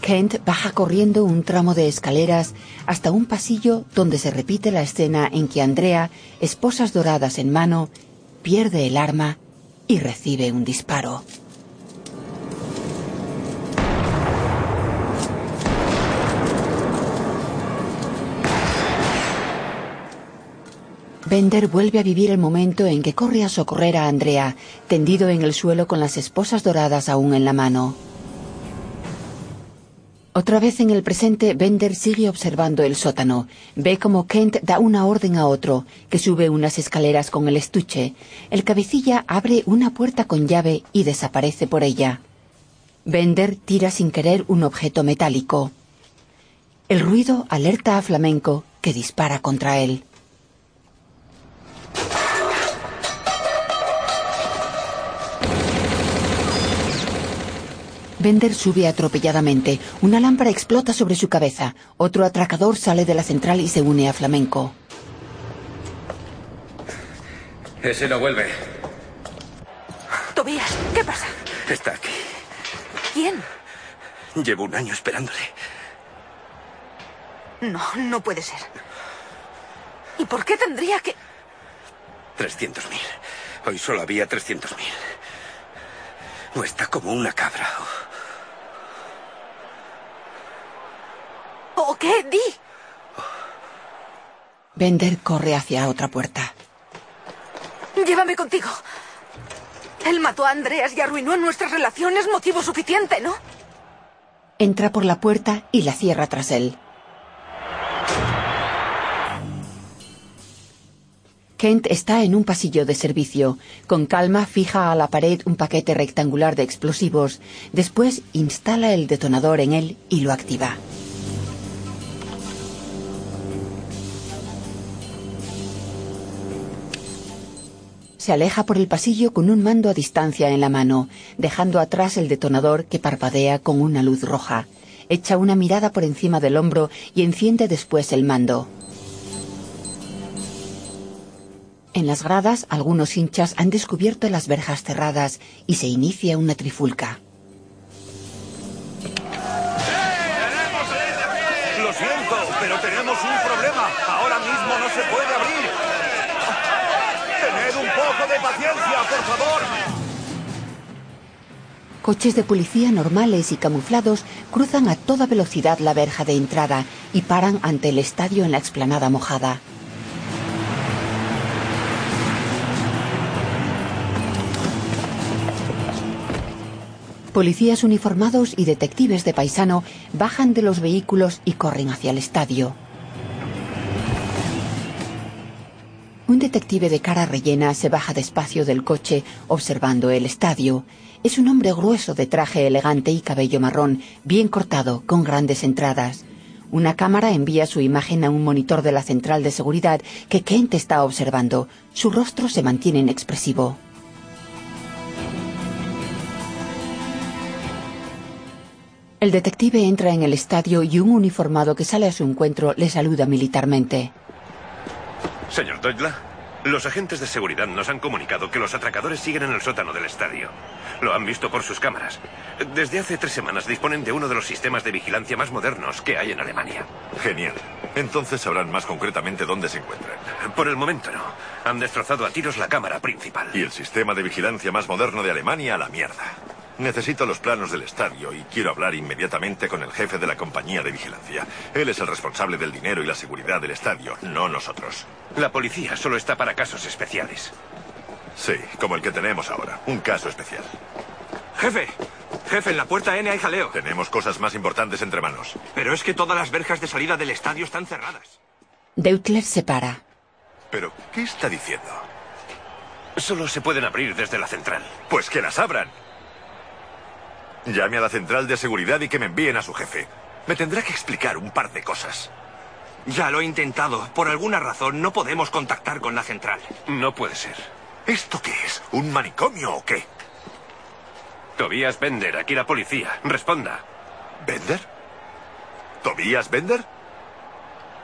A: Kent baja corriendo un tramo de escaleras hasta un pasillo donde se repite la escena en que Andrea, esposas doradas en mano, pierde el arma y recibe un disparo. Bender vuelve a vivir el momento en que corre a socorrer a Andrea, tendido en el suelo con las esposas doradas aún en la mano. Otra vez en el presente, Bender sigue observando el sótano. Ve como Kent da una orden a otro, que sube unas escaleras con el estuche. El cabecilla abre una puerta con llave y desaparece por ella. Bender tira sin querer un objeto metálico. El ruido alerta a Flamenco, que dispara contra él. Bender sube atropelladamente. Una lámpara explota sobre su cabeza. Otro atracador sale de la central y se une a Flamenco.
I: Ese no vuelve.
J: Tobías, ¿qué pasa?
I: Está aquí.
J: ¿Quién?
I: Llevo un año esperándole.
J: No, no puede ser. ¿Y por qué tendría que...?
I: 300.000. Hoy solo había 300.000. O está como una cabra.
J: ¿O qué? Di.
A: Bender corre hacia otra puerta.
J: Llévame contigo. Él mató a Andreas y arruinó nuestras relaciones, motivo suficiente, ¿no?
A: Entra por la puerta y la cierra tras él. Kent está en un pasillo de servicio. Con calma fija a la pared un paquete rectangular de explosivos. Después instala el detonador en él y lo activa. Se aleja por el pasillo con un mando a distancia en la mano, dejando atrás el detonador que parpadea con una luz roja. Echa una mirada por encima del hombro y enciende después el mando. En las gradas, algunos hinchas han descubierto las verjas cerradas y se inicia una trifulca. Coches de policía normales y camuflados cruzan a toda velocidad la verja de entrada y paran ante el estadio en la explanada mojada. Policías uniformados y detectives de paisano bajan de los vehículos y corren hacia el estadio. Un detective de cara rellena se baja despacio del coche observando el estadio. Es un hombre grueso de traje elegante y cabello marrón, bien cortado, con grandes entradas. Una cámara envía su imagen a un monitor de la central de seguridad que Kent está observando. Su rostro se mantiene inexpresivo. El detective entra en el estadio y un uniformado que sale a su encuentro le saluda militarmente.
N: Señor Doyle, los agentes de seguridad nos han comunicado que los atracadores siguen en el sótano del estadio. Lo han visto por sus cámaras. Desde hace tres semanas disponen de uno de los sistemas de vigilancia más modernos que hay en Alemania.
O: Genial. Entonces sabrán más concretamente dónde se encuentran.
N: Por el momento no. Han destrozado a tiros la cámara principal.
O: Y el sistema de vigilancia más moderno de Alemania a la mierda. Necesito los planos del estadio y quiero hablar inmediatamente con el jefe de la compañía de vigilancia. Él es el responsable del dinero y la seguridad del estadio, no nosotros.
N: La policía solo está para casos especiales.
O: Sí, como el que tenemos ahora. Un caso especial.
E: Jefe, jefe, en la puerta N hay jaleo.
O: Tenemos cosas más importantes entre manos.
E: Pero es que todas las verjas de salida del estadio están cerradas.
A: Deutler se para.
O: ¿Pero qué está diciendo?
N: Solo se pueden abrir desde la central.
O: Pues que las abran. Llame a la central de seguridad y que me envíen a su jefe. Me tendrá que explicar un par de cosas.
E: Ya lo he intentado. Por alguna razón no podemos contactar con la central.
N: No puede ser.
O: ¿Esto qué es? ¿Un manicomio o qué?
N: Tobías Bender, aquí la policía. Responda.
O: ¿Bender? ¿Tobías Bender?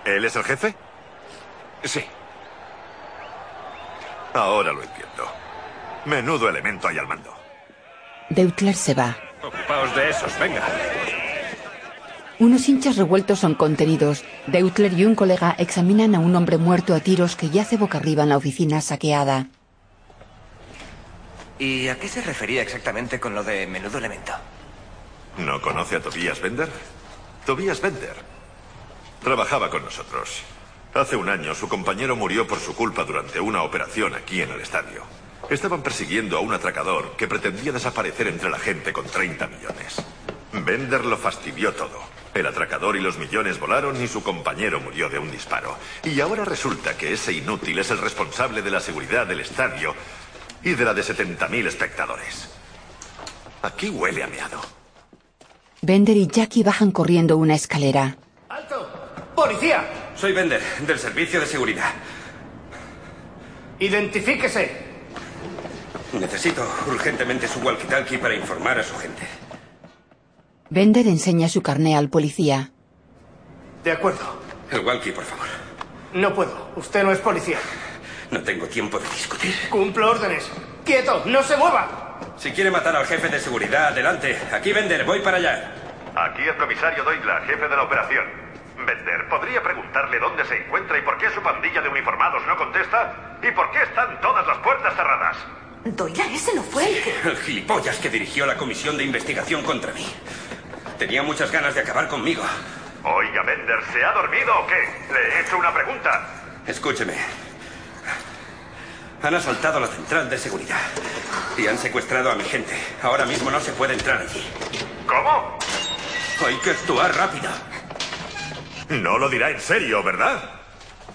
O: ¿Él es el jefe?
N: Sí.
O: Ahora lo entiendo. Menudo elemento hay al mando.
A: Deutler se va.
N: Ocupaos de esos, venga.
A: Unos hinchas revueltos son contenidos. Deutler y un colega examinan a un hombre muerto a tiros que yace boca arriba en la oficina saqueada.
P: ¿Y a qué se refería exactamente con lo de menudo elemento?
O: ¿No conoce a Tobías Bender? Tobías Bender. Trabajaba con nosotros. Hace un año su compañero murió por su culpa durante una operación aquí en el estadio. Estaban persiguiendo a un atracador que pretendía desaparecer entre la gente con 30 millones. Bender lo fastidió todo. El atracador y los millones volaron y su compañero murió de un disparo. Y ahora resulta que ese inútil es el responsable de la seguridad del estadio y de la de 70.000 espectadores. Aquí huele a meado.
A: Bender y Jackie bajan corriendo una escalera.
E: ¡Policía!
I: Soy Bender, del servicio de seguridad.
E: Identifíquese.
I: Necesito urgentemente su walkie-talkie para informar a su gente.
A: Bender enseña su carné al policía.
D: De acuerdo.
I: El walkie, por favor.
D: No puedo. Usted no es policía.
I: No tengo tiempo de discutir.
D: Cumplo órdenes. ¡Quieto! ¡No se mueva!
I: Si quiere matar al jefe de seguridad, adelante. Aquí, Bender, voy para allá.
O: Aquí el comisario Doigla, jefe de la operación. Bender, ¿podría preguntarle dónde se encuentra y por qué su pandilla de uniformados no contesta? ¿Y por qué están todas las puertas cerradas?
J: Doira, ese no fue el que...
I: El gilipollas que dirigió la comisión de investigación contra mí. Tenía muchas ganas de acabar conmigo.
O: Oiga, Bender, ¿se ha dormido o qué? Le he hecho una pregunta.
I: Escúcheme. Han asaltado la central de seguridad y han secuestrado a mi gente. Ahora mismo no se puede entrar allí.
O: ¿Cómo?
I: Hay que actuar rápido.
O: No lo dirá en serio, ¿verdad?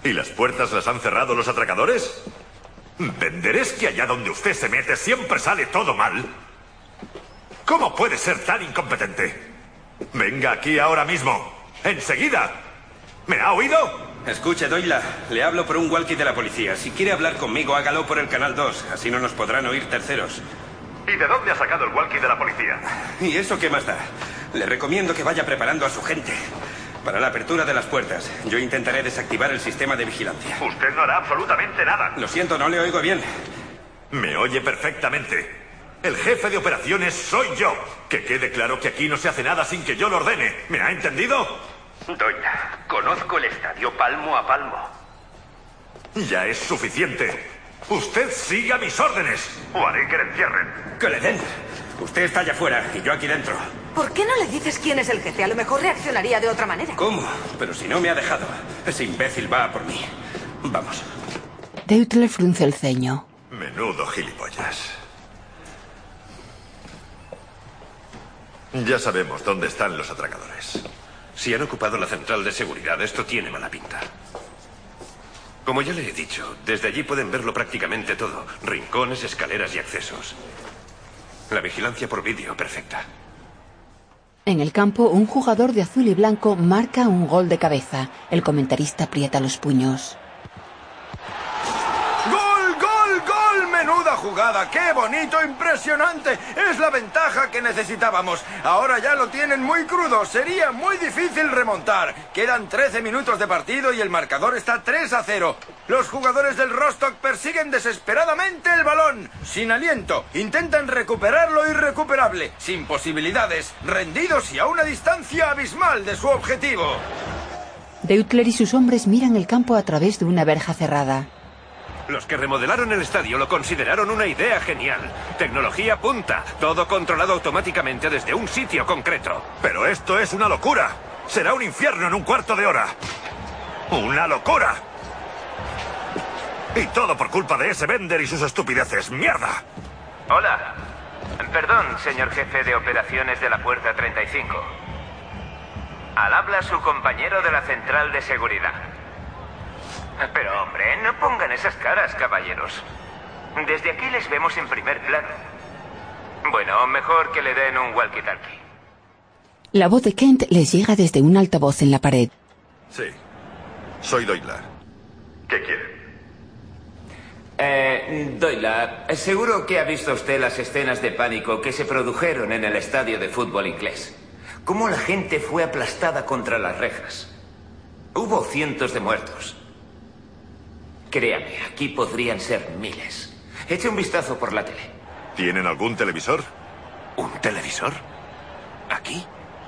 O: ¿Y las puertas las han cerrado los atracadores? Bender, ¿es que allá donde usted se mete siempre sale todo mal? ¿Cómo puede ser tan incompetente? Venga aquí ahora mismo. Enseguida. ¿Me ha oído?
I: Escuche, Doyla, le hablo por un walkie de la policía. Si quiere hablar conmigo, hágalo por el canal 2. Así no nos podrán oír terceros.
O: ¿Y de dónde ha sacado el walkie de la policía?
I: ¿Y eso qué más da? Le recomiendo que vaya preparando a su gente. Para la apertura de las puertas, yo intentaré desactivar el sistema de vigilancia.
O: Usted no hará absolutamente nada.
I: Lo siento, no le oigo bien.
O: Me oye perfectamente. El jefe de operaciones soy yo. Que quede claro que aquí no se hace nada sin que yo lo ordene. ¿Me ha entendido?
Q: Doña, conozco el estadio palmo a palmo.
O: Ya es suficiente. Usted siga mis órdenes o haré que le encierren.
I: Que le den. Usted está allá afuera y yo aquí dentro.
J: ¿Por qué no le dices quién es el jefe? A lo mejor reaccionaría de otra manera.
I: ¿Cómo? Pero si no me ha dejado. Ese imbécil va a por mí. Vamos.
A: Deutler frunce el ceño.
O: Menudo gilipollas. Ya sabemos dónde están los atracadores.
N: Si han ocupado la central de seguridad, esto tiene mala pinta. Como ya le he dicho, desde allí pueden verlo prácticamente todo. Rincones, escaleras y accesos. La vigilancia por vídeo perfecta.
A: En el campo, un jugador de azul y blanco marca un gol de cabeza. El comentarista aprieta los puños.
C: ¡Gol, gol, gol! ¡Menuda ¡Qué bonito, impresionante! Es la ventaja que necesitábamos. Ahora ya lo tienen muy crudo. Sería muy difícil remontar. Quedan 13 minutos de partido y el marcador está 3 a 0. Los jugadores del Rostock persiguen desesperadamente el balón. Sin aliento. Intentan recuperar lo irrecuperable. Sin posibilidades. Rendidos y a una distancia abismal de su objetivo.
A: Deutler y sus hombres miran el campo a través de una verja cerrada.
N: Los que remodelaron el estadio lo consideraron una idea genial. Tecnología punta, todo controlado automáticamente desde un sitio concreto.
O: Pero esto es una locura. Será un infierno en un cuarto de hora. ¡Una locura! Y todo por culpa de ese Bender y sus estupideces. ¡Mierda!
L: Hola. Perdón, señor jefe de operaciones de la Puerta 35. Al habla su compañero de la central de seguridad. Pero hombre, no pongan esas caras, caballeros. Desde aquí les vemos en primer plano. Bueno, mejor que le den un walkie-talkie.
A: La voz de Kent les llega desde un altavoz en la pared.
O: Sí. Soy Doylar. ¿Qué quiere?
L: Eh, Doyla, seguro que ha visto usted las escenas de pánico que se produjeron en el estadio de fútbol inglés. Cómo la gente fue aplastada contra las rejas. Hubo cientos de muertos. Créame, aquí podrían ser miles. Eche un vistazo por la tele.
O: ¿Tienen algún televisor?
N: ¿Un televisor? ¿Aquí?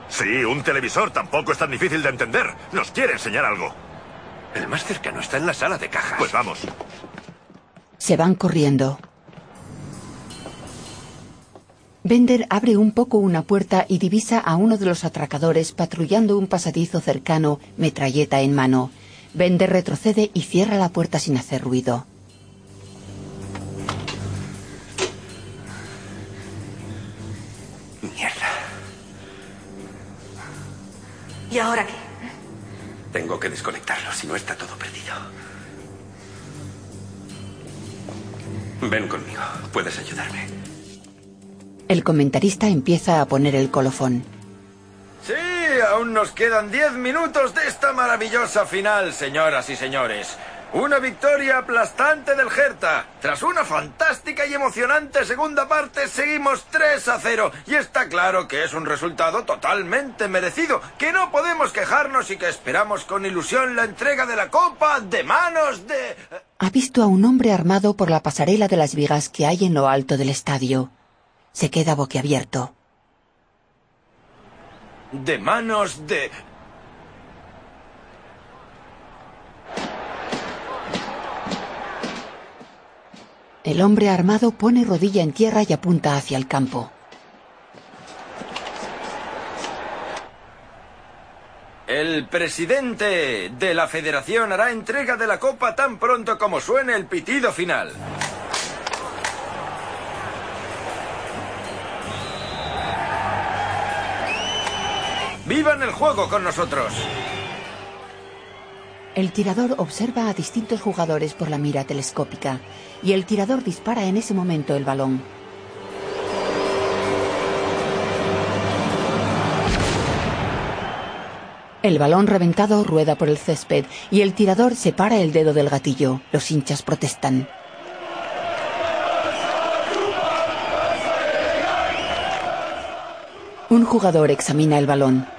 O: Sí, un televisor. Tampoco es tan difícil de entender. Nos quiere enseñar algo.
N: El más cercano está en la sala de cajas.
O: Pues vamos.
A: Se van corriendo. Bender abre un poco una puerta y divisa a uno de los atracadores patrullando un pasadizo cercano, metralleta en mano. Bender retrocede y cierra la puerta sin hacer ruido.
I: Mierda.
J: ¿Y ahora qué?
I: Tengo que desconectarlo, si no está todo perdido. Ven conmigo, puedes ayudarme.
A: El comentarista empieza a poner el colofón.
C: Aún nos quedan 10 minutos de esta maravillosa final, señoras y señores. Una victoria aplastante del Hertha. Tras una fantástica y emocionante segunda parte, seguimos 3 a 0. Y está claro que es un resultado totalmente merecido, que no podemos quejarnos y que esperamos con ilusión la entrega de la copa de manos de...
A: Ha visto a un hombre armado por la pasarela de las vigas que hay en lo alto del estadio. Se queda boquiabierto.
C: De manos de...
A: El hombre armado pone rodilla en tierra y apunta hacia el campo.
C: El presidente de la federación hará entrega de la copa tan pronto como suene el pitido final. ¡Vivan el juego con nosotros!
A: El tirador observa a distintos jugadores por la mira telescópica y el tirador dispara en ese momento el balón. El balón reventado rueda por el césped y el tirador separa el dedo del gatillo. Los hinchas protestan. Un jugador examina el balón.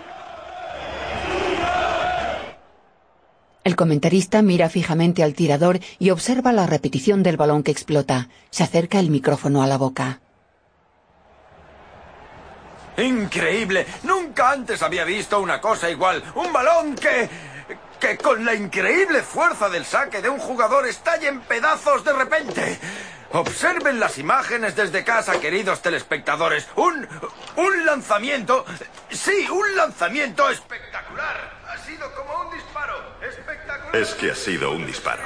A: El comentarista mira fijamente al tirador y observa la repetición del balón que explota. Se acerca el micrófono a la boca.
C: ¡Increíble! Nunca antes había visto una cosa igual. Un balón que... que con la increíble fuerza del saque de un jugador estalla en pedazos de repente. Observen las imágenes desde casa, queridos telespectadores. Un... un lanzamiento... Sí, un lanzamiento espectacular. Ha sido como un.
O: Es que ha sido un disparo.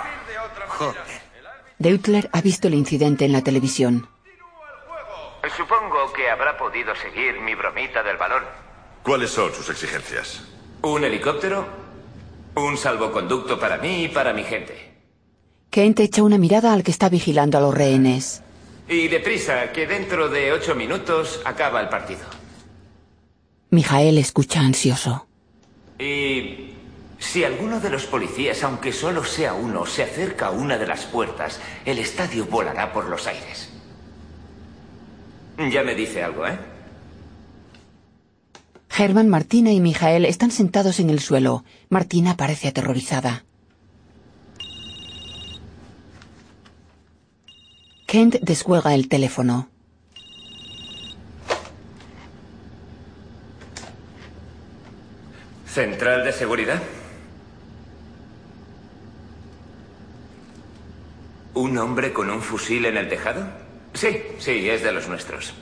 A: Deutler ha visto el incidente en la televisión.
L: Supongo que habrá podido seguir mi bromita del balón.
O: ¿Cuáles son sus exigencias?
L: Un helicóptero, un salvoconducto para mí y para mi gente.
A: Kent echa una mirada al que está vigilando a los rehenes.
L: Y deprisa, que dentro de ocho minutos acaba el partido.
A: Mijael escucha ansioso.
L: Y si alguno de los policías, aunque solo sea uno, se acerca a una de las puertas, el estadio volará por los aires. Ya me dice algo, ¿eh?
A: Herman, Martina y Mijael están sentados en el suelo. Martina parece aterrorizada. Kent descuelga el teléfono.
L: ¿Central de seguridad? ¿Un hombre con un fusil en el tejado? Sí, sí, es de los nuestros.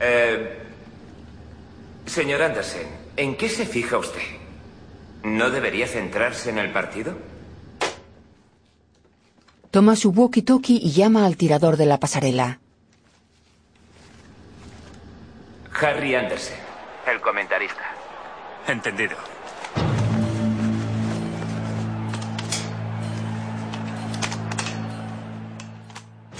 L: Eh, señor Andersen, ¿en qué se fija usted? ¿No debería centrarse en el partido?
A: Toma su walkie-talkie y llama al tirador de la pasarela.
L: Harry Andersen, el comentarista.
G: Entendido.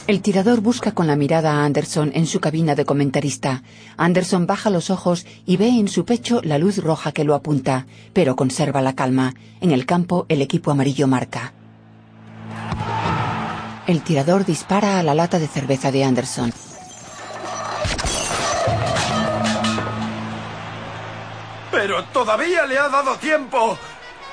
A: El tirador busca con la mirada a Anderson en su cabina de comentarista. Anderson baja los ojos y ve en su pecho la luz roja que lo apunta, pero conserva la calma. En el campo el equipo amarillo marca. El tirador dispara a la lata de cerveza de Anderson.
C: Pero todavía le ha dado tiempo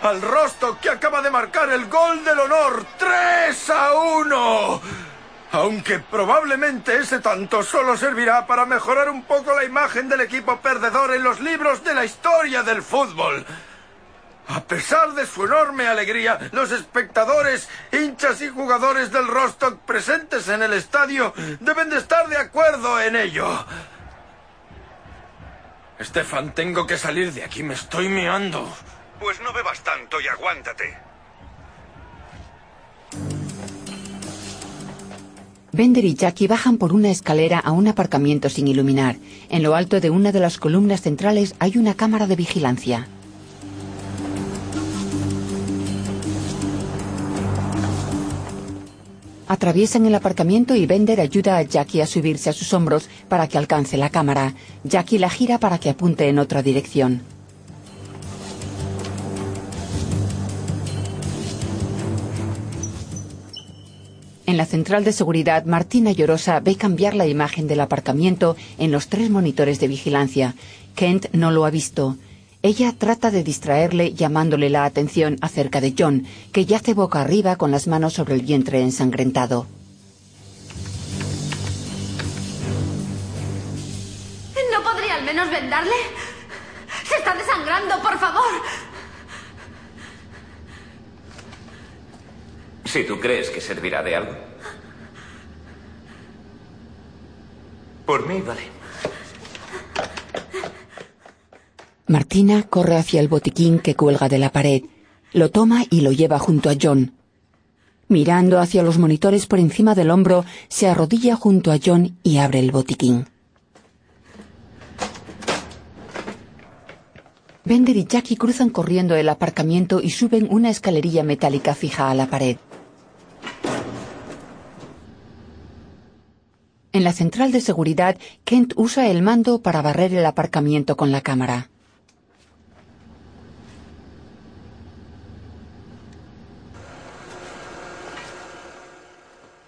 C: al Rostock que acaba de marcar el gol del honor. ¡3 a 1! Aunque probablemente ese tanto solo servirá para mejorar un poco la imagen del equipo perdedor en los libros de la historia del fútbol. A pesar de su enorme alegría, los espectadores, hinchas y jugadores del Rostock presentes en el estadio deben de estar de acuerdo en ello. Estefan, tengo que salir de aquí, me estoy meando.
K: Pues no bebas tanto y aguántate.
A: Bender y Jackie bajan por una escalera a un aparcamiento sin iluminar. En lo alto de una de las columnas centrales hay una cámara de vigilancia. Atraviesan el aparcamiento y Bender ayuda a Jackie a subirse a sus hombros para que alcance la cámara. Jackie la gira para que apunte en otra dirección. En la central de seguridad, Martina Llorosa ve cambiar la imagen del aparcamiento en los tres monitores de vigilancia. Kent no lo ha visto. Ella trata de distraerle llamándole la atención acerca de John, que yace boca arriba con las manos sobre el vientre ensangrentado.
H: ¿No podría al menos vendarle? Se está desangrando, por favor.
L: Si tú crees que servirá de algo. Por mí, vale.
A: Martina corre hacia el botiquín que cuelga de la pared. Lo toma y lo lleva junto a John. Mirando hacia los monitores por encima del hombro, se arrodilla junto a John y abre el botiquín. Bender y Jackie cruzan corriendo el aparcamiento y suben una escalerilla metálica fija a la pared. En la central de seguridad, Kent usa el mando para barrer el aparcamiento con la cámara.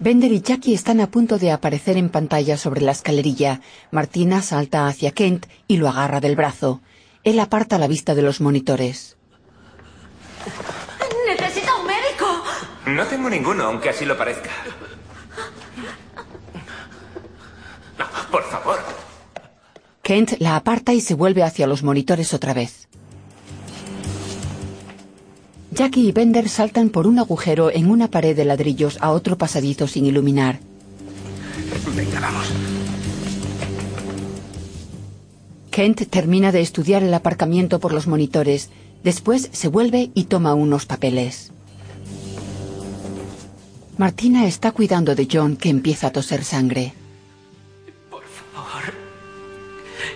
A: Bender y Jackie están a punto de aparecer en pantalla sobre la escalerilla. Martina salta hacia Kent y lo agarra del brazo. Él aparta la vista de los monitores.
H: ¡Necesita un médico!
L: No tengo ninguno, aunque así lo parezca. Favor.
A: Kent la aparta y se vuelve hacia los monitores otra vez. Jackie y Bender saltan por un agujero en una pared de ladrillos a otro pasadizo sin iluminar.
K: Venga, vamos.
A: Kent termina de estudiar el aparcamiento por los monitores. Después se vuelve y toma unos papeles. Martina está cuidando de John que empieza a toser sangre.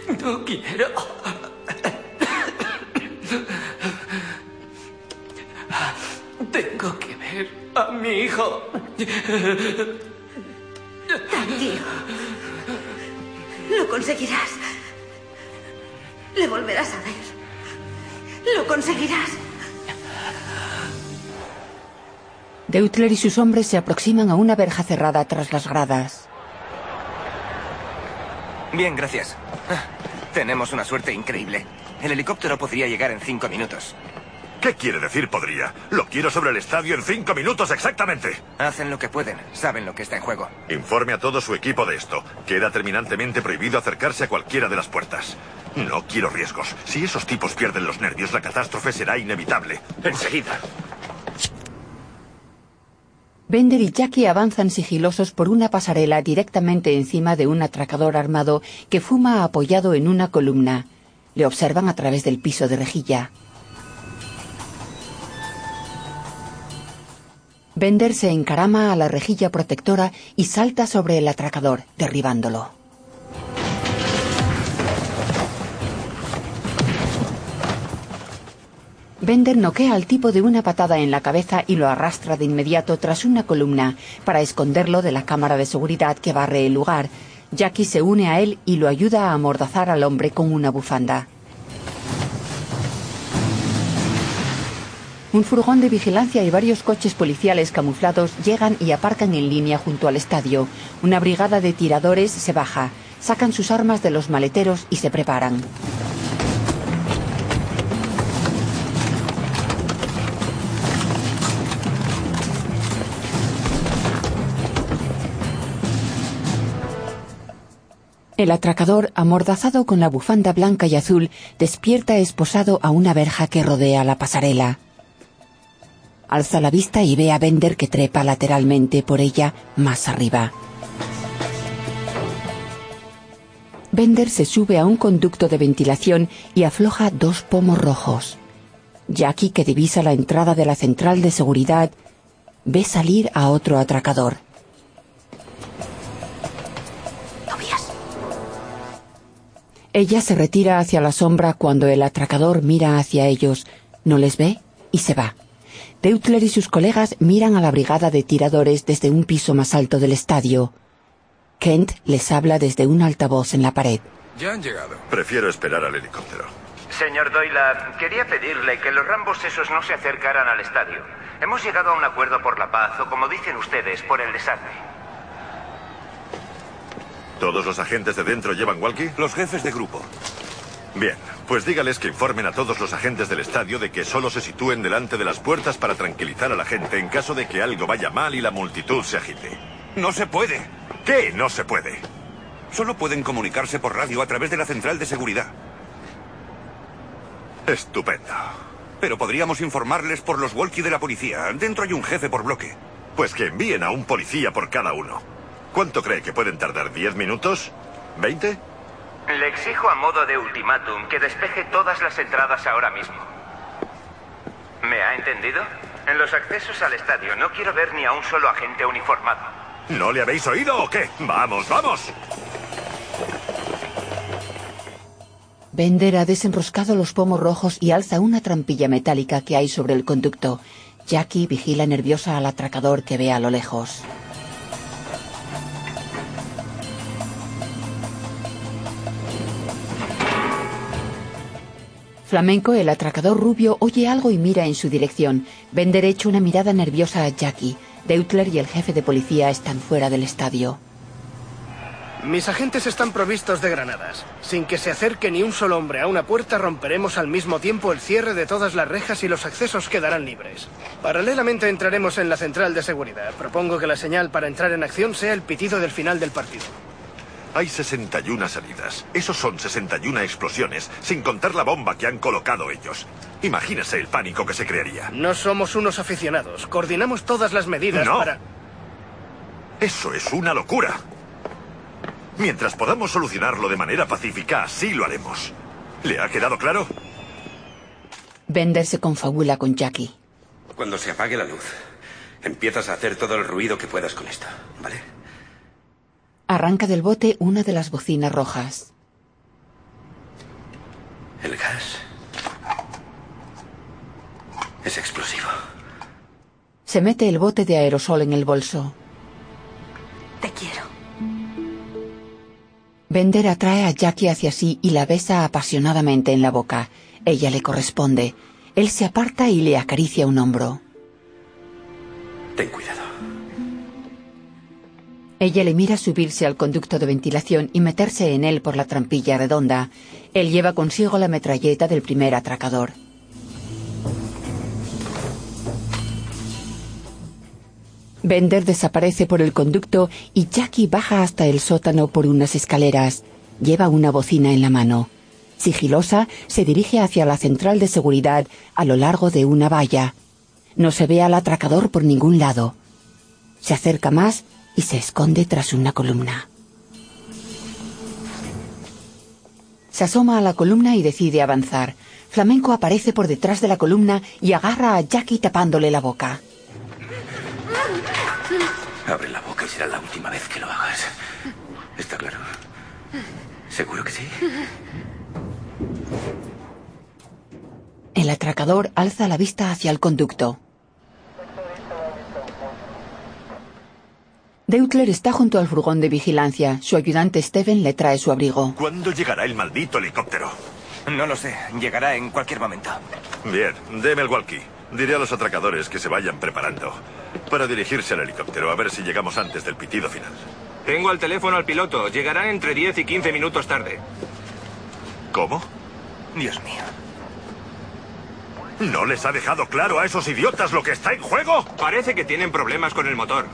D: No quiero. Tengo que ver a mi hijo.
H: Tranquilo. Lo conseguirás. Le volverás a ver. Lo conseguirás.
A: Deutler y sus hombres se aproximan a una verja cerrada tras las gradas.
P: Bien, gracias. Tenemos una suerte increíble. El helicóptero podría llegar en cinco minutos.
K: ¿Qué quiere decir podría? Lo quiero sobre el estadio en cinco minutos exactamente.
P: Hacen lo que pueden. Saben lo que está en juego.
K: Informe a todo su equipo de esto. Queda terminantemente prohibido acercarse a cualquiera de las puertas. No quiero riesgos. Si esos tipos pierden los nervios, la catástrofe será inevitable. Enseguida.
A: Bender y Jackie avanzan sigilosos por una pasarela directamente encima de un atracador armado que fuma apoyado en una columna. Le observan a través del piso de rejilla. Bender se encarama a la rejilla protectora y salta sobre el atracador, derribándolo. Bender noquea al tipo de una patada en la cabeza y lo arrastra de inmediato tras una columna para esconderlo de la cámara de seguridad que barre el lugar. Jackie se une a él y lo ayuda a amordazar al hombre con una bufanda. Un furgón de vigilancia y varios coches policiales camuflados llegan y aparcan en línea junto al estadio. Una brigada de tiradores se baja, sacan sus armas de los maleteros y se preparan. El atracador, amordazado con la bufanda blanca y azul, despierta esposado a una verja que rodea la pasarela. Alza la vista y ve a Bender que trepa lateralmente por ella más arriba. Bender se sube a un conducto de ventilación y afloja dos pomos rojos. Jackie, que divisa la entrada de la central de seguridad, ve salir a otro atracador. Ella se retira hacia la sombra cuando el atracador mira hacia ellos, no les ve y se va. Deutler y sus colegas miran a la brigada de tiradores desde un piso más alto del estadio. Kent les habla desde un altavoz en la pared.
O: Ya han llegado. Prefiero esperar al helicóptero.
Q: Señor Doyle, quería pedirle que los rambos esos no se acercaran al estadio. Hemos llegado a un acuerdo por la paz, o como dicen ustedes, por el desastre.
O: ¿Todos los agentes de dentro llevan walkie?
R: Los jefes de grupo.
O: Bien, pues dígales que informen a todos los agentes del estadio de que solo se sitúen delante de las puertas para tranquilizar a la gente en caso de que algo vaya mal y la multitud se agite.
R: No se puede.
O: ¿Qué no se puede?
R: Solo pueden comunicarse por radio a través de la central de seguridad.
O: Estupendo.
R: Pero podríamos informarles por los walkie de la policía. Dentro hay un jefe por bloque.
O: Pues que envíen a un policía por cada uno. ¿Cuánto cree que pueden tardar? ¿Diez minutos? ¿Veinte?
Q: Le exijo a modo de ultimátum que despeje todas las entradas ahora mismo. ¿Me ha entendido? En los accesos al estadio no quiero ver ni a un solo agente uniformado.
O: ¿No le habéis oído o qué? ¡Vamos, vamos!
A: Bender ha desenroscado los pomos rojos y alza una trampilla metálica que hay sobre el conducto. Jackie vigila nerviosa al atracador que ve a lo lejos. Flamenco, el atracador rubio, oye algo y mira en su dirección. Bender echa una mirada nerviosa a Jackie. Deutler y el jefe de policía están fuera del estadio.
S: Mis agentes están provistos de granadas. Sin que se acerque ni un solo hombre a una puerta, romperemos al mismo tiempo el cierre de todas las rejas y los accesos quedarán libres. Paralelamente entraremos en la central de seguridad. Propongo que la señal para entrar en acción sea el pitido del final del partido.
O: Hay 61 salidas. Esos son 61 explosiones, sin contar la bomba que han colocado ellos. Imagínese el pánico que se crearía.
S: No somos unos aficionados. Coordinamos todas las medidas
O: No.
S: para...
O: Eso es una locura. Mientras podamos solucionarlo de manera pacífica, así lo haremos. ¿Le ha quedado claro?
A: Bender se confabula con Jackie.
I: Cuando se apague la luz, empiezas a hacer todo el ruido que puedas con esto, ¿vale?
A: Arranca del bote una de las bocinas rojas.
I: El gas es explosivo.
A: Se mete el bote de aerosol en el bolso.
J: Te quiero.
A: Bender atrae a Jackie hacia sí y la besa apasionadamente en la boca. Ella le corresponde. Él se aparta y le acaricia un hombro.
I: Ten cuidado.
A: Ella le mira subirse al conducto de ventilación y meterse en él por la trampilla redonda. Él lleva consigo la metralleta del primer atracador. Bender desaparece por el conducto y Jackie baja hasta el sótano por unas escaleras. Lleva una bocina en la mano. Sigilosa, se dirige hacia la central de seguridad a lo largo de una valla. No se ve al atracador por ningún lado. Se acerca más y se esconde tras una columna. Se asoma a la columna y decide avanzar. Flamenco aparece por detrás de la columna y agarra a Jackie tapándole la boca.
I: Abre la boca y será la última vez que lo hagas. ¿Está claro? ¿Seguro que sí?
A: El atracador alza la vista hacia el conducto. Deutler está junto al furgón de vigilancia. Su ayudante Steven le trae su abrigo.
O: ¿Cuándo llegará el maldito helicóptero?
P: No lo sé. Llegará en cualquier momento.
O: Bien, deme el walkie. Diré a los atracadores que se vayan preparando para dirigirse al helicóptero a ver si llegamos antes del pitido final.
L: Tengo al teléfono al piloto. Llegará entre 10 y 15 minutos tarde.
O: ¿Cómo?
P: Dios mío.
O: ¿No les ha dejado claro a esos idiotas lo que está en juego?
L: Parece que tienen problemas con el motor.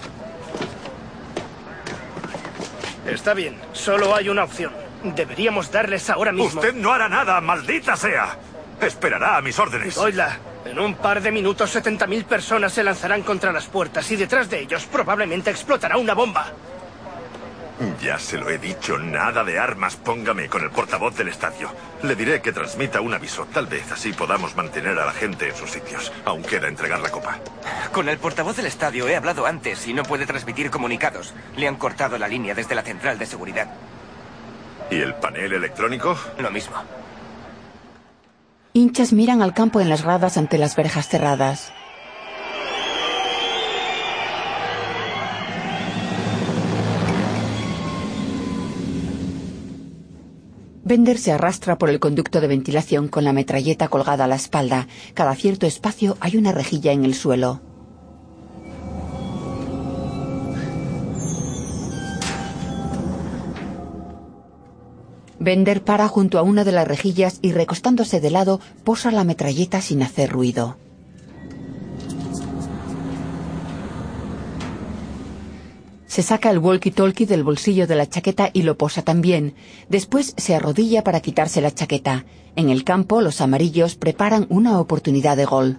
S: Está bien. Solo hay una opción. Deberíamos darles ahora mismo...
O: Usted no hará nada, maldita sea. Esperará a mis órdenes.
S: Oídla. En un par de minutos 70.000 personas se lanzarán contra las puertas y detrás de ellos probablemente explotará una bomba.
O: Ya se lo he dicho, nada de armas. Póngame con el portavoz del estadio. Le diré que transmita un aviso. Tal vez así podamos mantener a la gente en sus sitios. Aún queda entregar la copa.
P: Con el portavoz del estadio he hablado antes y no puede transmitir comunicados. Le han cortado la línea desde la central de seguridad.
O: ¿Y el panel electrónico?
P: Lo mismo.
A: Hinchas miran al campo en las gradas ante las verjas cerradas. Bender se arrastra por el conducto de ventilación con la metralleta colgada a la espalda. Cada cierto espacio hay una rejilla en el suelo. Bender para junto a una de las rejillas y recostándose de lado posa la metralleta sin hacer ruido. Se saca el walkie-talkie del bolsillo de la chaqueta y lo posa también. Después se arrodilla para quitarse la chaqueta. En el campo, los amarillos preparan una oportunidad de gol.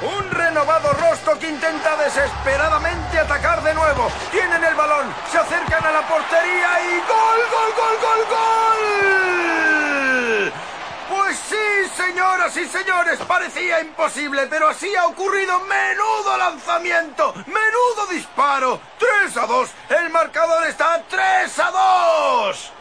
C: Un renovado Rostock intenta desesperadamente atacar de nuevo. Tienen el balón, se acercan a la portería y ¡gol, gol, gol, gol, gol! Señoras y señores, parecía imposible, pero así ha ocurrido. Menudo lanzamiento, menudo disparo. 3 a 2, el marcador está 3 a 2.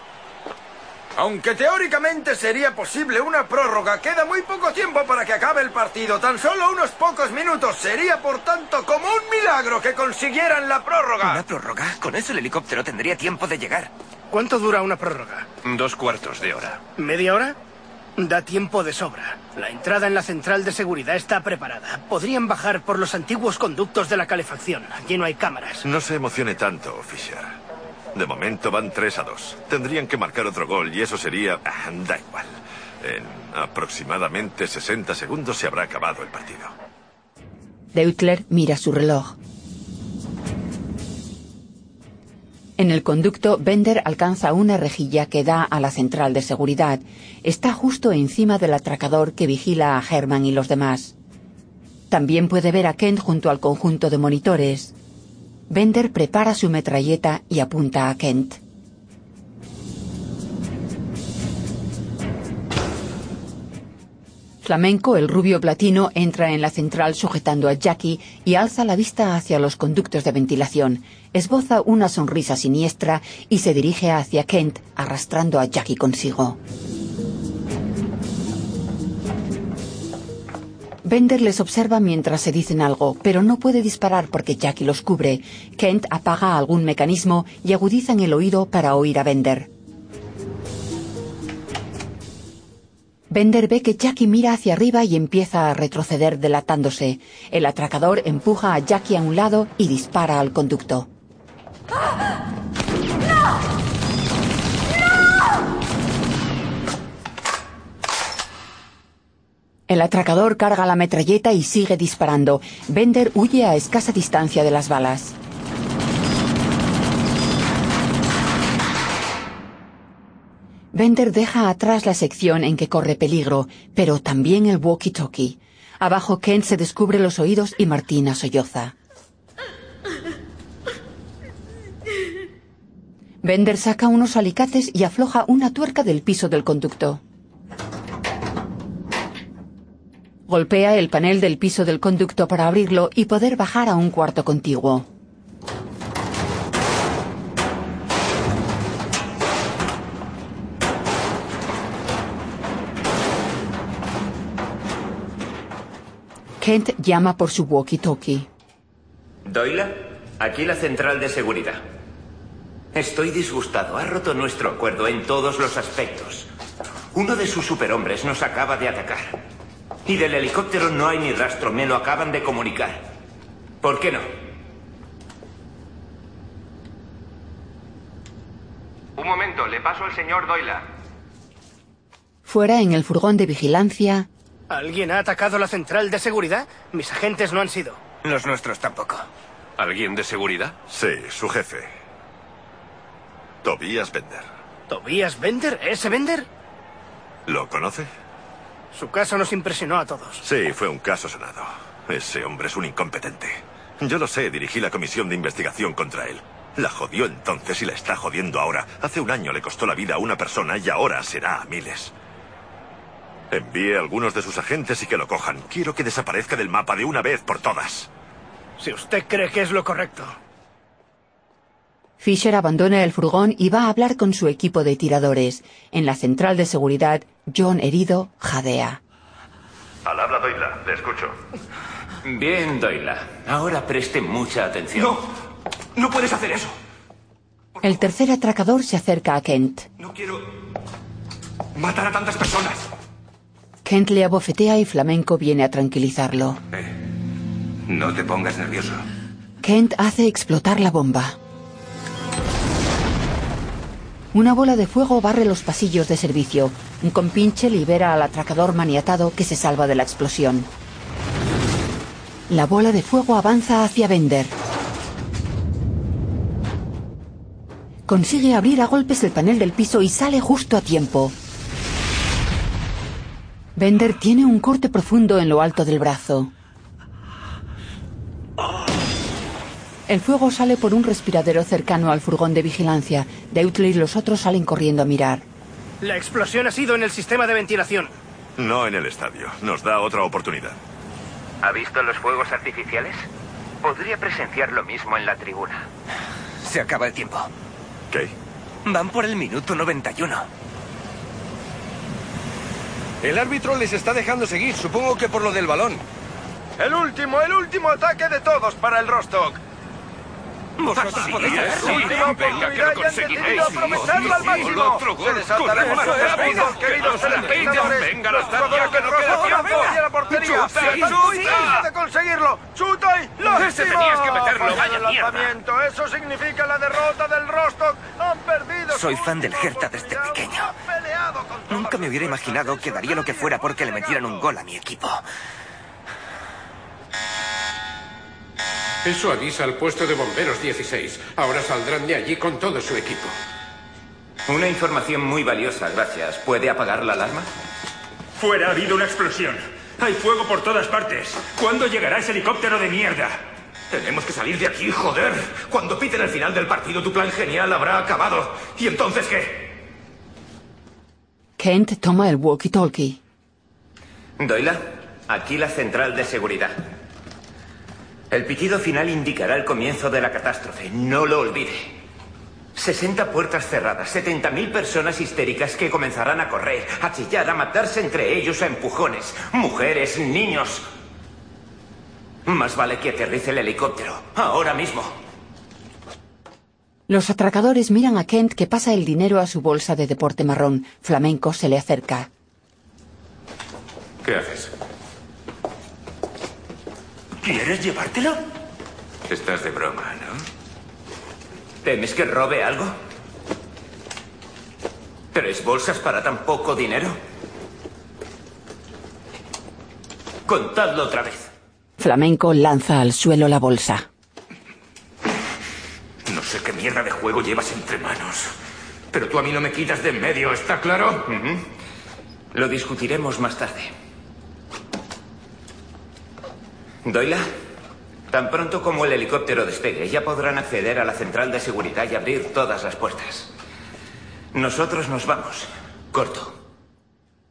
C: Aunque teóricamente sería posible una prórroga, queda muy poco tiempo para que acabe el partido, tan solo unos pocos minutos. Sería, por tanto, como un milagro que consiguieran la prórroga.
P: ¿Una prórroga? Con eso el helicóptero tendría tiempo de llegar.
S: ¿Cuánto dura una prórroga?
N: Dos cuartos de hora.
S: ¿Media hora? Da tiempo de sobra. La entrada en la central de seguridad está preparada. Podrían bajar por los antiguos conductos de la calefacción. Allí no hay cámaras.
O: No se emocione tanto, Fisher. De momento van 3 a 2. Tendrían que marcar otro gol y eso sería... ah, Da igual. En aproximadamente 60 segundos se habrá acabado el partido.
A: Deutler mira su reloj. En el conducto, Bender alcanza una rejilla que da a la central de seguridad. Está justo encima del atracador que vigila a Herman y los demás. También puede ver a Kent junto al conjunto de monitores. Bender prepara su metralleta y apunta a Kent. Flamenco, el rubio platino, entra en la central sujetando a Jackie y alza la vista hacia los conductos de ventilación. Esboza una sonrisa siniestra y se dirige hacia Kent, arrastrando a Jackie consigo. Bender les observa mientras se dicen algo, pero no puede disparar porque Jackie los cubre. Kent apaga algún mecanismo y agudizan el oído para oír a Bender. Bender ve que Jackie mira hacia arriba y empieza a retroceder delatándose. El atracador empuja a Jackie a un lado y dispara al conducto. El atracador carga la metralleta y sigue disparando. Bender huye a escasa distancia de las balas. Bender deja atrás la sección en que corre peligro, pero también el walkie-talkie. Abajo Kent se descubre los oídos y Martina solloza. Bender saca unos alicates y afloja una tuerca del piso del conducto. Golpea el panel del piso del conducto para abrirlo y poder bajar a un cuarto contiguo. Kent llama por su walkie-talkie.
L: Doyle, aquí la central de seguridad. Estoy disgustado. Ha roto nuestro acuerdo en todos los aspectos. Uno de sus superhombres nos acaba de atacar. Y del helicóptero no hay ni rastro. Me lo acaban de comunicar. ¿Por qué no?
Q: Un momento, le paso al señor Doyle.
A: Fuera, en el furgón de vigilancia,
S: ¿Alguien ha atacado la central de seguridad? Mis agentes no han sido.
P: Los nuestros tampoco.
N: ¿Alguien de seguridad?
O: Sí, su jefe. Tobias Bender.
S: ¿Tobías Bender? ¿Ese Bender?
O: ¿Lo conoce?
S: Su caso nos impresionó a todos.
O: Sí, fue un caso sonado. Ese hombre es un incompetente. Yo lo sé, dirigí la comisión de investigación contra él. La jodió entonces y la está jodiendo ahora. Hace un año le costó la vida a una persona y ahora será a miles. Envíe a algunos de sus agentes y que lo cojan. Quiero que desaparezca del mapa de una vez por todas.
S: Si usted cree que es lo correcto.
A: Fisher abandona el furgón y va a hablar con su equipo de tiradores. En la central de seguridad, John herido jadea.
K: Al habla Doyle, le escucho.
L: Bien, Doyle. Ahora preste mucha atención.
E: No, no puedes hacer eso.
A: El tercer atracador se acerca a Kent.
E: No quiero Matar a tantas personas.
A: Kent le abofetea y Flamenco viene a tranquilizarlo.
L: No te pongas nervioso.
A: Kent hace explotar la bomba. Una bola de fuego barre los pasillos de servicio. Un compinche libera al atracador maniatado que se salva de la explosión. La bola de fuego avanza hacia Bender. Consigue abrir a golpes el panel del piso y sale justo a tiempo. Bender tiene un corte profundo en lo alto del brazo. El fuego sale por un respiradero cercano al furgón de vigilancia. Deutley y los otros salen corriendo a mirar.
S: La explosión ha sido en el sistema de ventilación.
O: No en el estadio. Nos da otra oportunidad.
Q: ¿Ha visto los fuegos artificiales? Podría presenciar lo mismo en la tribuna.
P: Se acaba el tiempo.
O: ¿Qué?
P: Van por el minuto 91.
M: El árbitro les está dejando seguir, supongo que por lo del balón.
C: El último, el último ataque de todos para el Rostock.
P: Vosotros podéis
C: es
P: hacerlo.
C: última
P: Venga,
C: oportunidad
P: que lo conseguiréis.
C: aprovecharla al
P: Sí,
C: máximo.
P: otro gol,
C: Se queridos
P: venga, estadio,
C: jugadores
P: que no queda
C: Rostock
P: tiempo.
C: ahora hacia la portería.
P: Chuta,
C: Están muy
P: chuta.
C: cerca de conseguirlo. ¡Chuta y lástima!
P: Ese tenías que meterlo,
C: Falla
P: vaya
C: el
P: mierda.
C: lanzamiento. Eso significa la derrota del Rostock. Han perdido
P: Soy fan del Hertha desde pequeño. Nunca me hubiera imaginado que daría lo que fuera porque le metieran un gol a mi equipo.
F: Eso avisa al puesto de bomberos 16. Ahora saldrán de allí con todo su equipo.
L: Una información muy valiosa, gracias. ¿Puede apagar la alarma?
B: Fuera ha habido una explosión. Hay fuego por todas partes. ¿Cuándo llegará ese helicóptero de mierda?
E: Tenemos que salir de aquí, joder. Cuando piten el final del partido, tu plan genial habrá acabado. ¿Y entonces qué?
A: Kent toma el walkie-talkie.
L: Doyla, aquí la central de seguridad. El pitido final indicará el comienzo de la catástrofe. No lo olvide. 60 puertas cerradas, 70.000 personas histéricas que comenzarán a correr, a chillar, a matarse entre ellos a empujones. Mujeres, niños. Más vale que aterrice el helicóptero. Ahora mismo.
A: Los atracadores miran a Kent que pasa el dinero a su bolsa de deporte marrón. Flamenco se le acerca.
N: ¿Qué haces?
L: ¿Quieres llevártelo?
N: Estás de broma, ¿no?
L: ¿Temes que robe algo? ¿Tres bolsas para tan poco dinero? Contadlo otra vez.
A: Flamenco lanza al suelo la bolsa.
E: No sé qué mierda de juego llevas entre manos. Pero tú a mí no me quitas de en medio, ¿está claro?
L: Lo discutiremos más tarde. Doyla, tan pronto como el helicóptero despegue, ya podrán acceder a la central de seguridad y abrir todas las puertas. Nosotros nos vamos. Corto.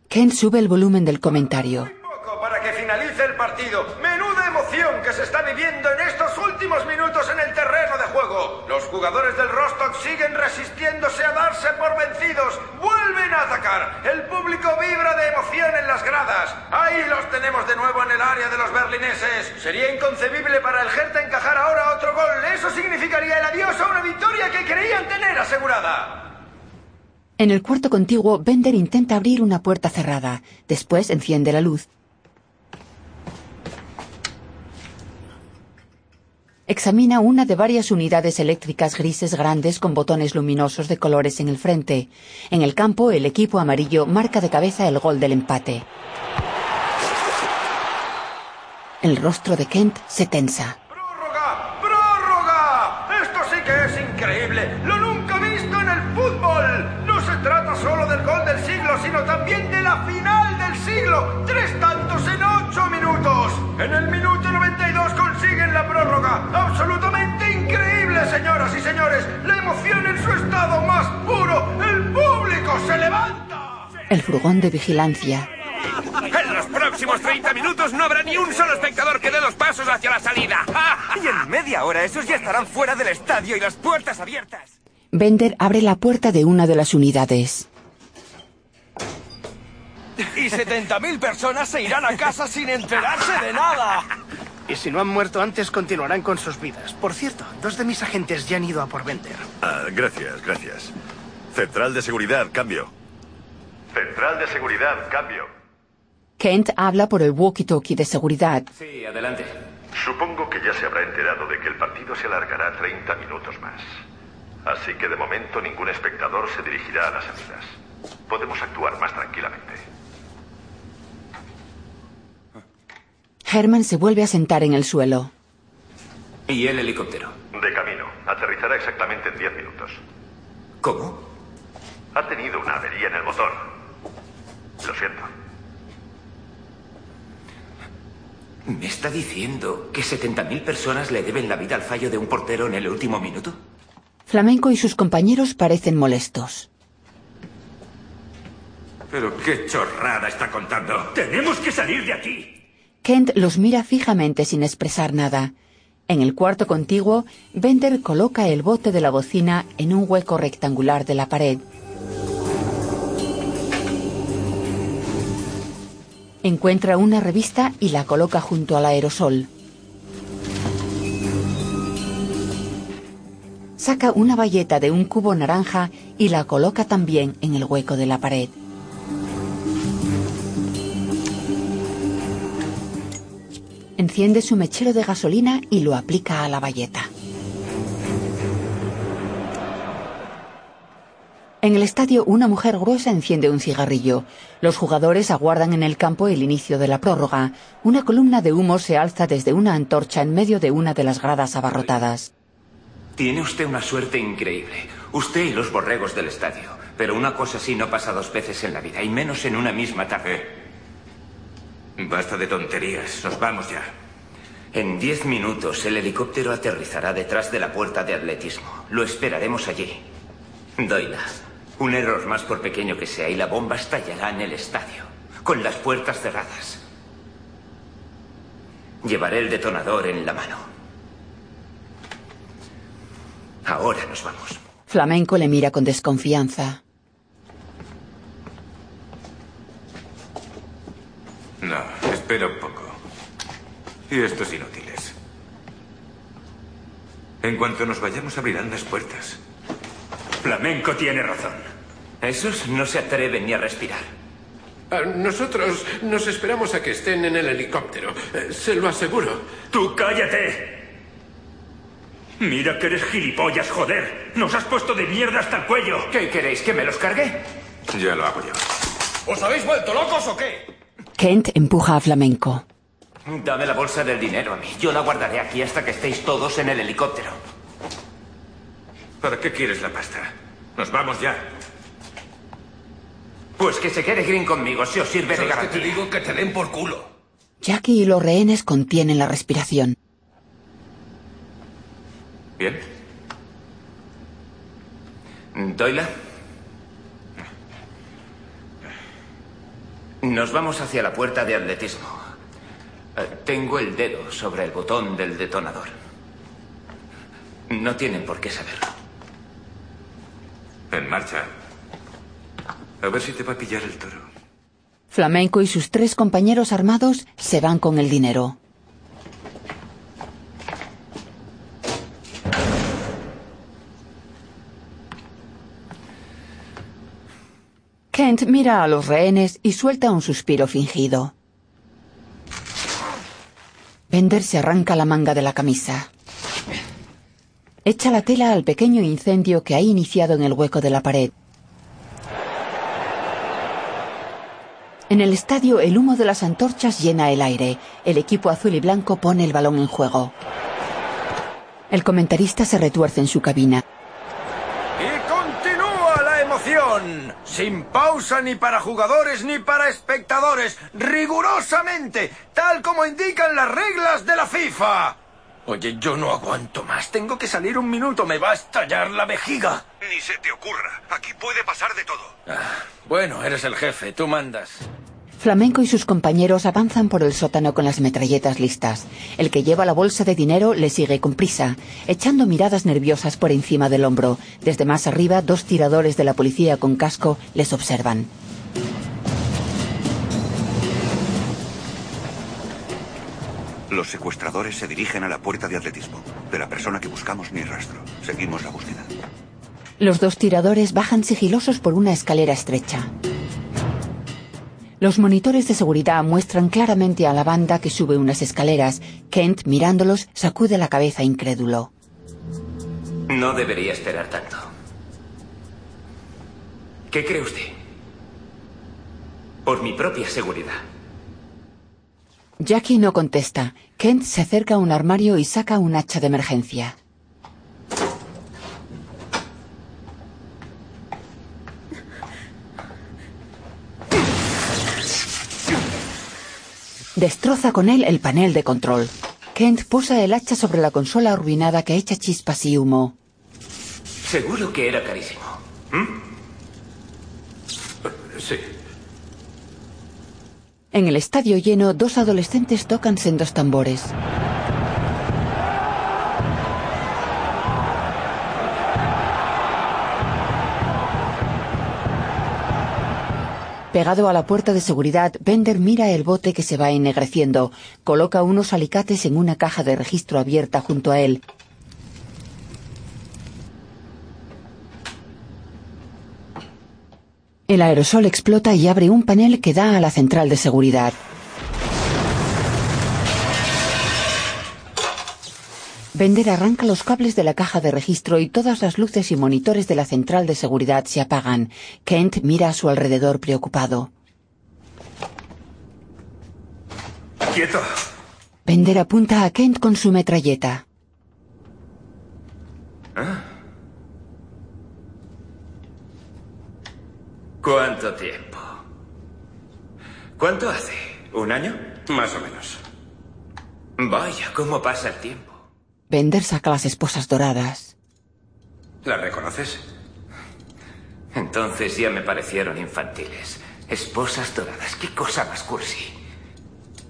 A: Kent sube el volumen del comentario.
C: poco para que finalice el partido. Menuda emoción que se está viviendo en estos últimos minutos en el Los jugadores del Rostock siguen resistiéndose a darse por vencidos. Vuelven a atacar. El público vibra de emoción en las gradas. Ahí los tenemos de nuevo en el área de los berlineses. Sería inconcebible para el Hertha encajar ahora otro gol. Eso significaría el adiós a una victoria que creían tener asegurada.
A: En el cuarto contiguo, Bender intenta abrir una puerta cerrada. Después enciende la luz. Examina una de varias unidades eléctricas grises grandes con botones luminosos de colores en el frente. En el campo, el equipo amarillo marca de cabeza el gol del empate. El rostro de Kent se tensa.
C: ¡Prórroga! Esto sí que es emoción en su estado más puro. El público se levanta.
A: El furgón de vigilancia.
R: En los próximos 30 minutos no habrá ni un solo espectador que dé dos pasos hacia la salida.
P: Y en media hora esos ya estarán fuera del estadio y las puertas abiertas.
A: Bender abre la puerta de una de las unidades.
M: Y 70.000 personas se irán a casa sin enterarse de nada.
S: Y si no han muerto antes, continuarán con sus vidas. Por cierto, dos de mis agentes ya han ido a por Bender.
O: Ah, gracias, gracias. Central de seguridad, cambio. Central de seguridad, cambio.
A: Kent habla por el walkie-talkie de seguridad.
L: Sí, adelante.
O: Supongo que ya se habrá enterado de que el partido se alargará 30 minutos más. Así que de momento ningún espectador se dirigirá a las salidas. Podemos actuar más tranquilamente.
A: Herman se vuelve a sentar en el suelo.
L: ¿Y el helicóptero?
O: De camino. Aterrizará exactamente en 10 minutos.
L: ¿Cómo?
O: Ha tenido una avería en el motor. Lo siento.
L: ¿Me está diciendo que 70.000 personas le deben la vida al fallo de un portero en el último minuto?
A: Flamenco y sus compañeros parecen molestos.
B: Pero qué chorrada está contando. Tenemos que salir de aquí.
A: Kent los mira fijamente sin expresar nada. En el cuarto contiguo, Bender coloca el bote de la bocina en un hueco rectangular de la pared. Encuentra una revista y la coloca junto al aerosol. Saca una bayeta de un cubo naranja y la coloca también en el hueco de la pared. Enciende su mechero de gasolina y lo aplica a la bayeta. En el estadio, una mujer gruesa enciende un cigarrillo. Los jugadores aguardan en el campo el inicio de la prórroga. Una columna de humo se alza desde una antorcha en medio de una de las gradas abarrotadas.
L: Tiene usted una suerte increíble. Usted y los borregos del estadio. Pero una cosa así no pasa dos veces en la vida, y menos en una misma tarde.
E: Basta de tonterías. Nos vamos ya.
L: En diez minutos el helicóptero aterrizará detrás de la puerta de atletismo. Lo esperaremos allí. Doyla, un error más por pequeño que sea y la bomba estallará en el estadio, con las puertas cerradas. Llevaré el detonador en la mano. Ahora nos vamos.
A: Flamenco le mira con desconfianza.
E: No, espera un poco. Y estos inútiles. En cuanto nos vayamos abrirán las puertas.
B: Flamenco tiene razón.
L: Esos no se atreven ni a respirar.
F: Ah, Nosotros nos esperamos a que estén en el helicóptero. Eh, Se lo aseguro.
B: ¡Tú cállate! Mira que eres gilipollas, joder. Nos has puesto de mierda hasta el cuello.
L: ¿Qué queréis? ¿Que me los cargue?
E: Ya lo hago yo.
M: ¿Os habéis vuelto locos o qué?
A: Kent empuja a Flamenco.
L: Dame la bolsa del dinero a mí. Yo la guardaré aquí hasta que estéis todos en el helicóptero.
E: ¿Para qué quieres la pasta? Nos vamos ya.
L: Pues que se quede Green conmigo, si os sirve de
M: ¿Sabes que
L: garantía.
M: te digo que te den por culo?
A: Jackie y los rehenes contienen la respiración.
L: ¿Bien? ¿Doyla? Nos vamos hacia la puerta de atletismo. Eh, Tengo el dedo sobre el botón del detonador. No tienen por qué saberlo.
E: En marcha. A ver si te va a pillar el toro.
A: Flamenco y sus tres compañeros armados se van con el dinero. Kent mira a los rehenes y suelta un suspiro fingido. Bender se arranca la manga de la camisa. Echa la tela al pequeño incendio que ha iniciado en el hueco de la pared. En el estadio, el humo de las antorchas llena el aire. El equipo azul y blanco pone el balón en juego. El comentarista se retuerce en su cabina.
C: Y continúa la Sin pausa ni para jugadores ni para espectadores. Rigurosamente. Tal como indican las reglas de la FIFA. Oye, yo no aguanto más. Tengo que salir un minuto. Me va a estallar la vejiga.
K: Ni se te ocurra. Aquí puede pasar de todo.
C: Ah, bueno, eres el jefe. Tú mandas.
A: Flamenco y sus compañeros avanzan por el sótano con las metralletas listas. El que lleva la bolsa de dinero le sigue con prisa, echando miradas nerviosas por encima del hombro. Desde más arriba, dos tiradores de la policía con casco les observan.
T: Los secuestradores se dirigen a la puerta de atletismo. De la persona que buscamos ni rastro. Seguimos la búsqueda.
A: Los dos tiradores bajan sigilosos por una escalera estrecha. Los monitores de seguridad muestran claramente a la banda que sube unas escaleras. Kent, mirándolos, sacude la cabeza incrédulo.
L: No debería esperar tanto. ¿Qué cree usted? Por mi propia seguridad.
A: Jackie no contesta. Kent se acerca a un armario y saca un hacha de emergencia. Destroza con él el panel de control. Kent posa el hacha sobre la consola arruinada que echa chispas y humo.
L: Seguro que era carísimo. ¿Mm?
F: Sí.
A: En el estadio lleno, dos adolescentes tocan sendos tambores. Pegado a la puerta de seguridad, Bender mira el bote que se va ennegreciendo. Coloca unos alicates en una caja de registro abierta junto a él. El aerosol explota y abre un panel que da a la central de seguridad. Bender arranca los cables de la caja de registro y todas las luces y monitores de la central de seguridad se apagan. Kent mira a su alrededor preocupado.
B: ¡Quieto!
A: Bender apunta a Kent con su metralleta.
L: ¿Ah? ¿Cuánto tiempo? ¿Cuánto hace? ¿Un año?
B: Más o menos.
L: Vaya, ¿cómo pasa el tiempo?
A: Bender saca las esposas doradas.
B: ¿La reconoces?
L: Entonces ya me parecieron infantiles. Esposas doradas, qué cosa más cursi.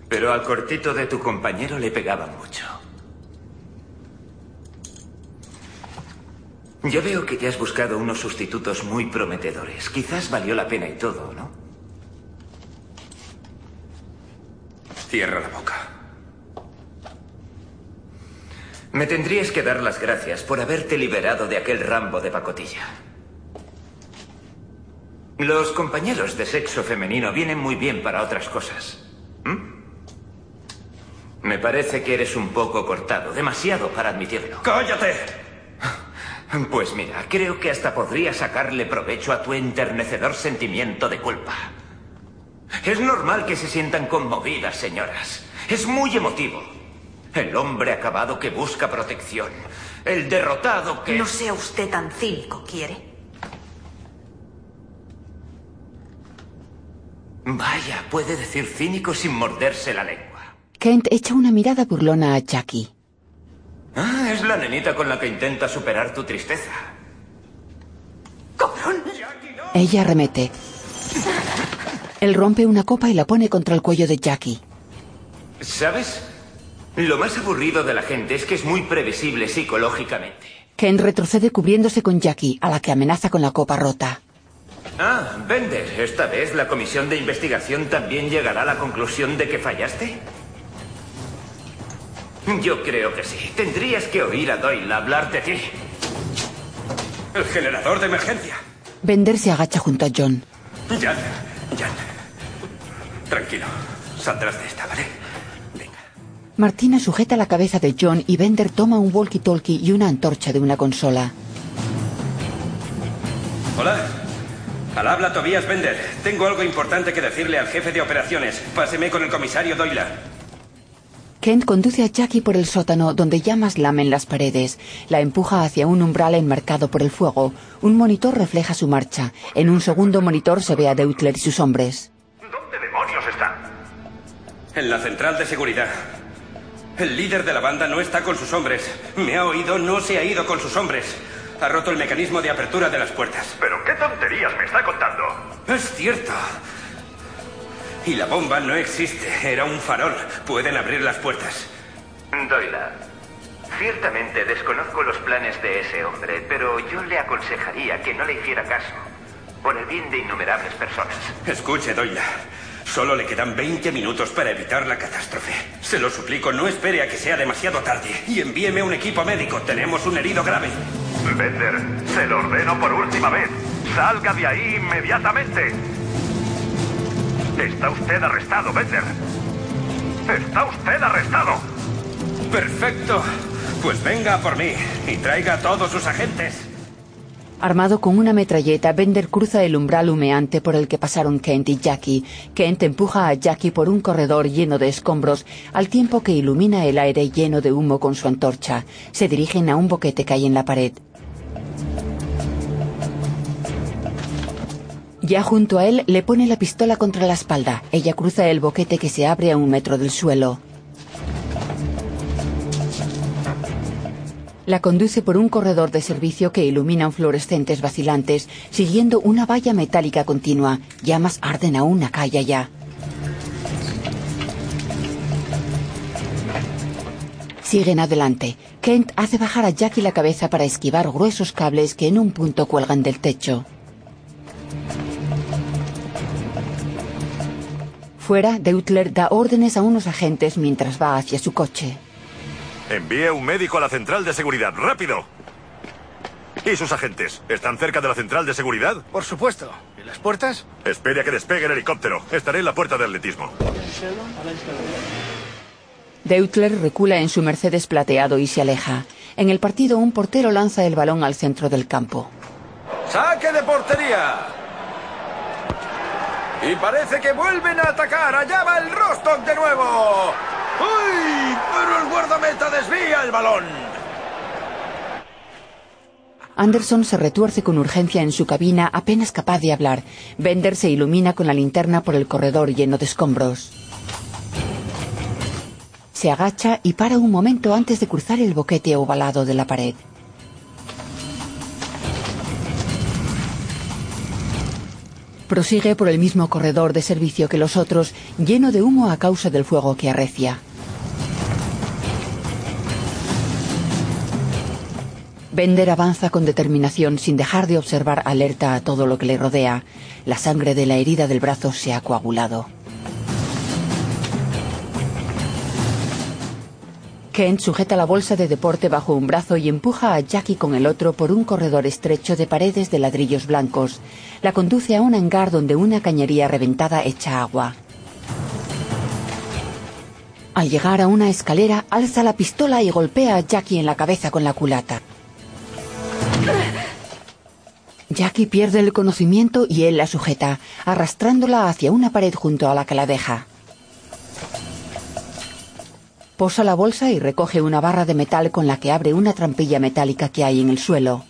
L: Pero al cortito de tu compañero le pegaba mucho. Yo veo que te has buscado unos sustitutos muy prometedores. Quizás valió la pena y todo, ¿no?
B: Cierra la boca.
L: Me tendrías que dar las gracias por haberte liberado de aquel rambo de pacotilla. Los compañeros de sexo femenino vienen muy bien para otras cosas. ¿Mm? Me parece que eres un poco cortado, demasiado para admitirlo.
B: ¡Cállate!
L: Pues mira, creo que hasta podría sacarle provecho a tu enternecedor sentimiento de culpa. Es normal que se sientan conmovidas, señoras. Es muy emotivo. El hombre acabado que busca protección. El derrotado que...
J: No sea usted tan cínico, ¿quiere?
L: Vaya, puede decir cínico sin morderse la lengua.
A: Kent echa una mirada burlona a Jackie.
L: Ah, es la nenita con la que intenta superar tu tristeza.
J: ¡Cabrón!
A: Ella remete. Él rompe una copa y la pone contra el cuello de Jackie.
L: ¿Sabes? Lo más aburrido de la gente es que es muy previsible psicológicamente.
A: Ken retrocede cubriéndose con Jackie, a la que amenaza con la copa rota.
L: Ah, Bender, ¿esta vez la comisión de investigación también llegará a la conclusión de que fallaste? Yo creo que sí. Tendrías que oír a Doyle hablar de ti.
B: El generador de emergencia.
A: Bender se agacha junto a John.
B: Jan, Jan. Tranquilo. Saldrás de esta, ¿vale?
A: Martina sujeta la cabeza de John y Bender toma un walkie-talkie y una antorcha de una consola.
I: Hola. Al habla Tobias Bender. Tengo algo importante que decirle al jefe de operaciones. Páseme con el comisario Doyle.
A: Kent conduce a Jackie por el sótano donde llamas lamen las paredes. La empuja hacia un umbral enmarcado por el fuego. Un monitor refleja su marcha. En un segundo monitor se ve a Deutler y sus hombres.
K: ¿Dónde demonios están?
I: En la central de seguridad. El líder de la banda no está con sus hombres. Me ha oído, no se ha ido con sus hombres. Ha roto el mecanismo de apertura de las puertas.
K: ¿Pero qué tonterías me está contando?
I: Es cierto. Y la bomba no existe. Era un farol. Pueden abrir las puertas.
Q: Doyle, ciertamente desconozco los planes de ese hombre, pero yo le aconsejaría que no le hiciera caso. Por el bien de innumerables personas.
I: Escuche, Doyle. Solo le quedan 20 minutos para evitar la catástrofe. Se lo suplico, no espere a que sea demasiado tarde. Y envíeme un equipo médico. Tenemos un herido grave.
K: Bender, se lo ordeno por última vez. Salga de ahí inmediatamente.
B: Está usted arrestado, Bender. Está usted arrestado.
I: Perfecto. Pues venga por mí y traiga a todos sus agentes.
A: Armado con una metralleta, Bender cruza el umbral humeante por el que pasaron Kent y Jackie. Kent empuja a Jackie por un corredor lleno de escombros, al tiempo que ilumina el aire lleno de humo con su antorcha. Se dirigen a un boquete que hay en la pared. Ya junto a él le pone la pistola contra la espalda. Ella cruza el boquete que se abre a un metro del suelo. La conduce por un corredor de servicio que iluminan fluorescentes vacilantes, siguiendo una valla metálica continua. Llamas arden aún acá y allá. Siguen adelante. Kent hace bajar a Jackie la cabeza para esquivar gruesos cables que en un punto cuelgan del techo. Fuera, Deutler da órdenes a unos agentes mientras va hacia su coche.
K: Envíe un médico a la central de seguridad. ¡Rápido! ¿Y sus agentes? ¿Están cerca de la central de seguridad?
S: Por supuesto. ¿Y las puertas?
K: Espere a que despegue el helicóptero. Estaré en la puerta de atletismo.
A: Deutler recula en su Mercedes plateado y se aleja. En el partido, un portero lanza el balón al centro del campo.
C: ¡Saque de portería! Y parece que vuelven a atacar. Allá va el Rostock de nuevo. ¡Uy! Pero el guardameta desvía el balón.
A: Anderson se retuerce con urgencia en su cabina, apenas capaz de hablar. Bender se ilumina con la linterna por el corredor lleno de escombros. Se agacha y para un momento antes de cruzar el boquete ovalado de la pared. Prosigue por el mismo corredor de servicio que los otros, lleno de humo a causa del fuego que arrecia. Bender avanza con determinación sin dejar de observar alerta a todo lo que le rodea. La sangre de la herida del brazo se ha coagulado. Kent sujeta la bolsa de deporte bajo un brazo y empuja a Jackie con el otro por un corredor estrecho de paredes de ladrillos blancos. La conduce a un hangar donde una cañería reventada echa agua. Al llegar a una escalera, alza la pistola y golpea a Jackie en la cabeza con la culata. Jackie pierde el conocimiento y él la sujeta, arrastrándola hacia una pared junto a la que la deja. Posa la bolsa y recoge una barra de metal con la que abre una trampilla metálica que hay en el suelo.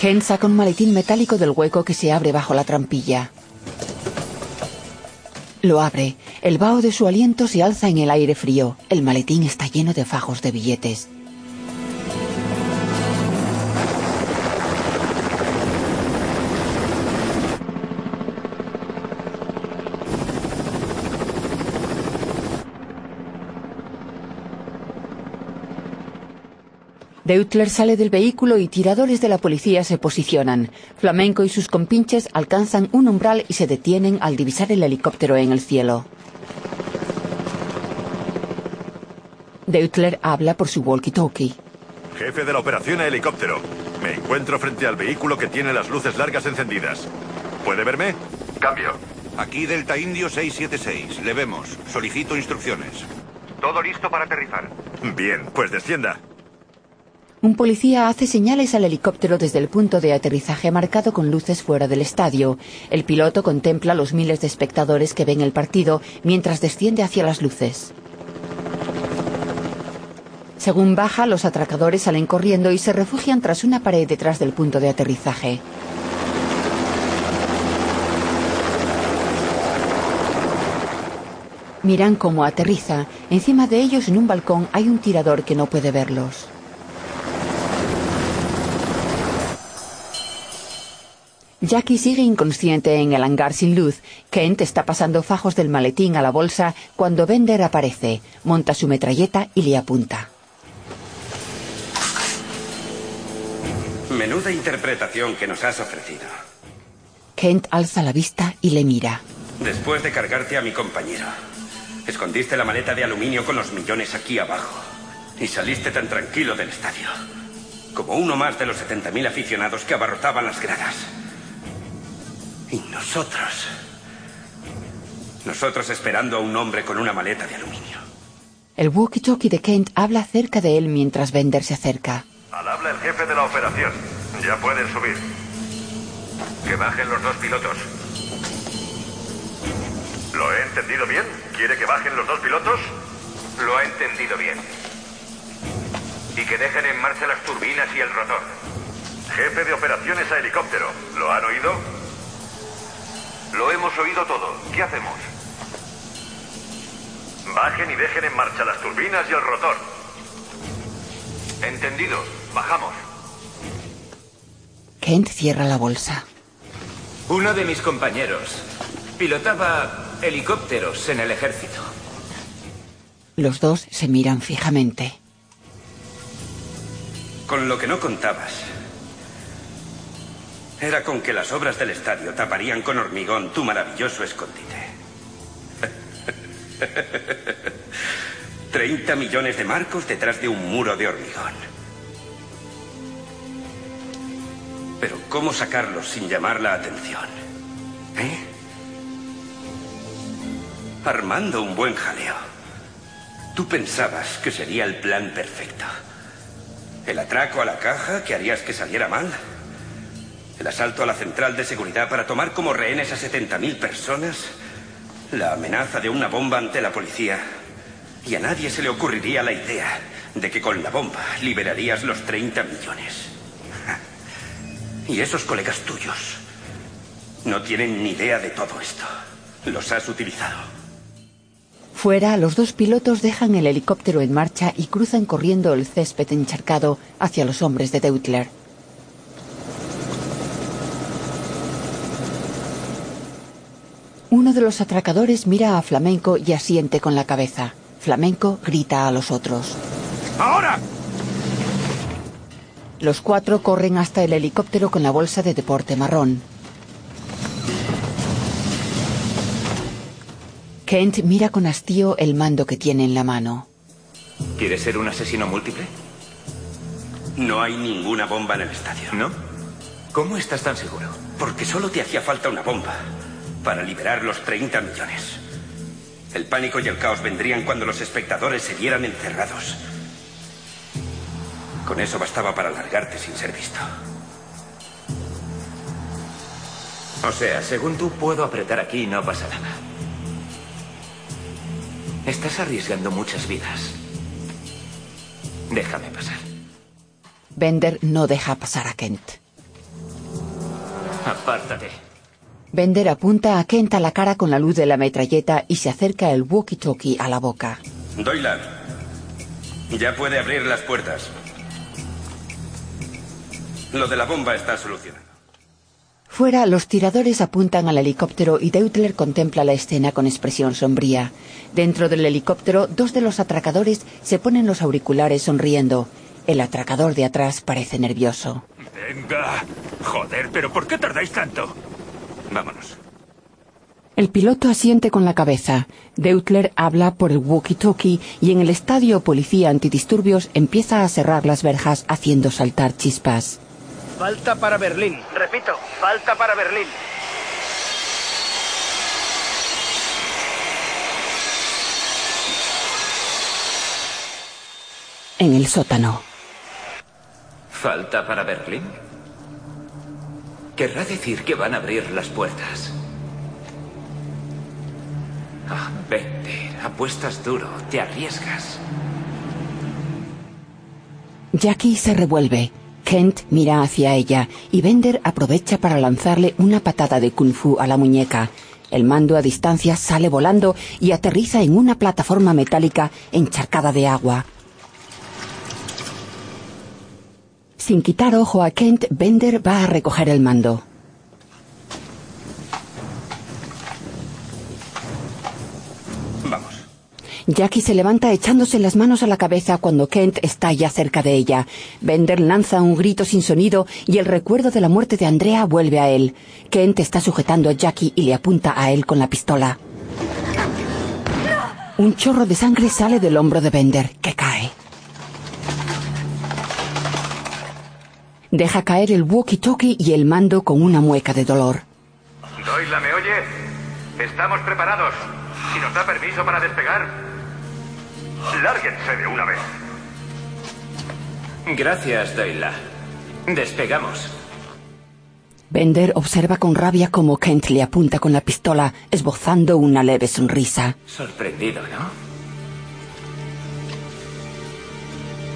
A: Ken saca un maletín metálico del hueco que se abre bajo la trampilla. Lo abre. El vaho de su aliento se alza en el aire frío. El maletín está lleno de fajos de billetes. Deutler sale del vehículo y tiradores de la policía se posicionan. Flamenco y sus compinches alcanzan un umbral y se detienen al divisar el helicóptero en el cielo. Deutler habla por su walkie-talkie.
K: Jefe de la operación a helicóptero. Me encuentro frente al vehículo que tiene las luces largas encendidas. ¿Puede verme?
T: Cambio. Aquí Delta Indio 676. Le vemos. Solicito instrucciones.
K: Todo listo para aterrizar. Bien, pues descienda.
A: Un policía hace señales al helicóptero desde el punto de aterrizaje marcado con luces fuera del estadio. El piloto contempla los miles de espectadores que ven el partido mientras desciende hacia las luces. Según baja, los atracadores salen corriendo y se refugian tras una pared detrás del punto de aterrizaje. Miran cómo aterriza. Encima de ellos, en un balcón, hay un tirador que no puede verlos. Jackie sigue inconsciente en el hangar sin luz. Kent está pasando fajos del maletín a la bolsa cuando Bender aparece, monta su metralleta y le apunta.
I: Menuda interpretación que nos has ofrecido.
A: Kent alza la vista y le mira.
I: Después de cargarte a mi compañero, escondiste la maleta de aluminio con los millones aquí abajo y saliste tan tranquilo del estadio, como uno más de los 70.000 aficionados que abarrotaban las gradas. Y nosotros. Nosotros esperando a un hombre con una maleta de aluminio.
A: El walkie-talkie de Kent habla cerca de él mientras Bender se acerca.
O: Al habla el jefe de la operación. Ya pueden subir. Que bajen los dos pilotos. ¿Lo he entendido bien? ¿Quiere que bajen los dos pilotos?
Q: Lo ha entendido bien. Y que dejen en marcha las turbinas y el rotor.
O: Jefe de operaciones a helicóptero. ¿Lo han oído?
Q: Lo hemos oído todo. ¿Qué hacemos?
O: Bajen y dejen en marcha las turbinas y el rotor.
Q: Entendido. Bajamos.
A: Kent cierra la bolsa.
L: Uno de mis compañeros pilotaba helicópteros en el ejército.
A: Los dos se miran fijamente.
I: Con lo que no contabas era con que las obras del estadio taparían con hormigón tu maravilloso escondite. 30 millones de marcos detrás de un muro de hormigón. Pero ¿cómo sacarlos sin llamar la atención? ¿Eh? Armando un buen jaleo. Tú pensabas que sería el plan perfecto. El atraco a la caja que harías que saliera mal. El asalto a la central de seguridad para tomar como rehenes a 70.000 personas. La amenaza de una bomba ante la policía. Y a nadie se le ocurriría la idea de que con la bomba liberarías los 30 millones. Y esos colegas tuyos no tienen ni idea de todo esto. Los has utilizado.
A: Fuera, los dos pilotos dejan el helicóptero en marcha y cruzan corriendo el césped encharcado hacia los hombres de Deutler. Uno de los atracadores mira a Flamenco y asiente con la cabeza. Flamenco grita a los otros.
B: ¡Ahora!
A: Los cuatro corren hasta el helicóptero con la bolsa de deporte marrón. Kent mira con hastío el mando que tiene en la mano.
L: ¿Quieres ser un asesino múltiple?
I: No hay ninguna bomba en el estadio.
L: ¿No? ¿Cómo estás tan seguro?
I: Porque solo te hacía falta una bomba para liberar los 30 millones. El pánico y el caos vendrían cuando los espectadores se vieran encerrados. Con eso bastaba para largarte sin ser visto.
L: O sea, según tú puedo apretar aquí y no pasa nada. Estás arriesgando muchas vidas. Déjame pasar.
A: Bender no deja pasar a Kent.
L: Apártate.
A: Bender apunta a Kent a la cara con la luz de la metralleta y se acerca el walkie-talkie a la boca.
I: Doylan, ya puede abrir las puertas. Lo de la bomba está solucionado.
A: Fuera, los tiradores apuntan al helicóptero y Deutler contempla la escena con expresión sombría. Dentro del helicóptero, dos de los atracadores se ponen los auriculares sonriendo. El atracador de atrás parece nervioso.
R: Venga. Joder, pero ¿por qué tardáis tanto?
L: Vámonos.
A: El piloto asiente con la cabeza. Deutler habla por el walkie-talkie y en el estadio policía antidisturbios empieza a cerrar las verjas haciendo saltar chispas.
S: Falta para Berlín. Repito, falta para Berlín.
A: En el sótano.
L: ¿Falta para Berlín? Querrá decir que van a abrir las puertas. Ah, vete, apuestas duro, te arriesgas.
A: Jackie se revuelve. Kent mira hacia ella y Bender aprovecha para lanzarle una patada de kung fu a la muñeca. El mando a distancia sale volando y aterriza en una plataforma metálica encharcada de agua. Sin quitar ojo a Kent, Bender va a recoger el mando.
I: Vamos.
A: Jackie se levanta echándose las manos a la cabeza cuando Kent está ya cerca de ella. Bender lanza un grito sin sonido y el recuerdo de la muerte de Andrea vuelve a él. Kent está sujetando a Jackie y le apunta a él con la pistola. Un chorro de sangre sale del hombro de Bender, que cae. Deja caer el walkie-talkie y el mando con una mueca de dolor.
Q: Estamos preparados. Si nos da permiso para despegar, lárguense de una vez.
L: Gracias, Doyla. Despegamos.
A: Bender observa con rabia cómo Kent le apunta con la pistola, esbozando una leve sonrisa.
L: Sorprendido, ¿no?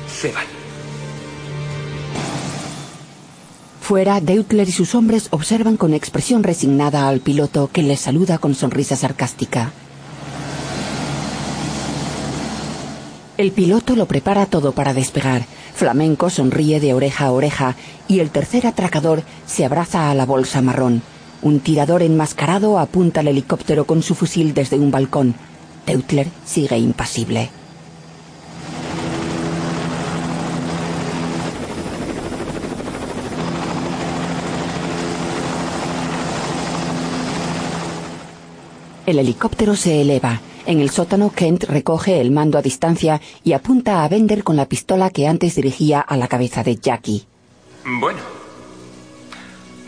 L: Se van.
A: Fuera, Deutler y sus hombres observan con expresión resignada al piloto que les saluda con sonrisa sarcástica. El piloto lo prepara todo para despegar. Flamenco sonríe de oreja a oreja y el tercer atracador se abraza a la bolsa marrón. Un tirador enmascarado apunta al helicóptero con su fusil desde un balcón. Deutler sigue impasible. El helicóptero se eleva. En el sótano, Kent recoge el mando a distancia y apunta a Bender con la pistola que antes dirigía a la cabeza de Jackie.
L: Bueno.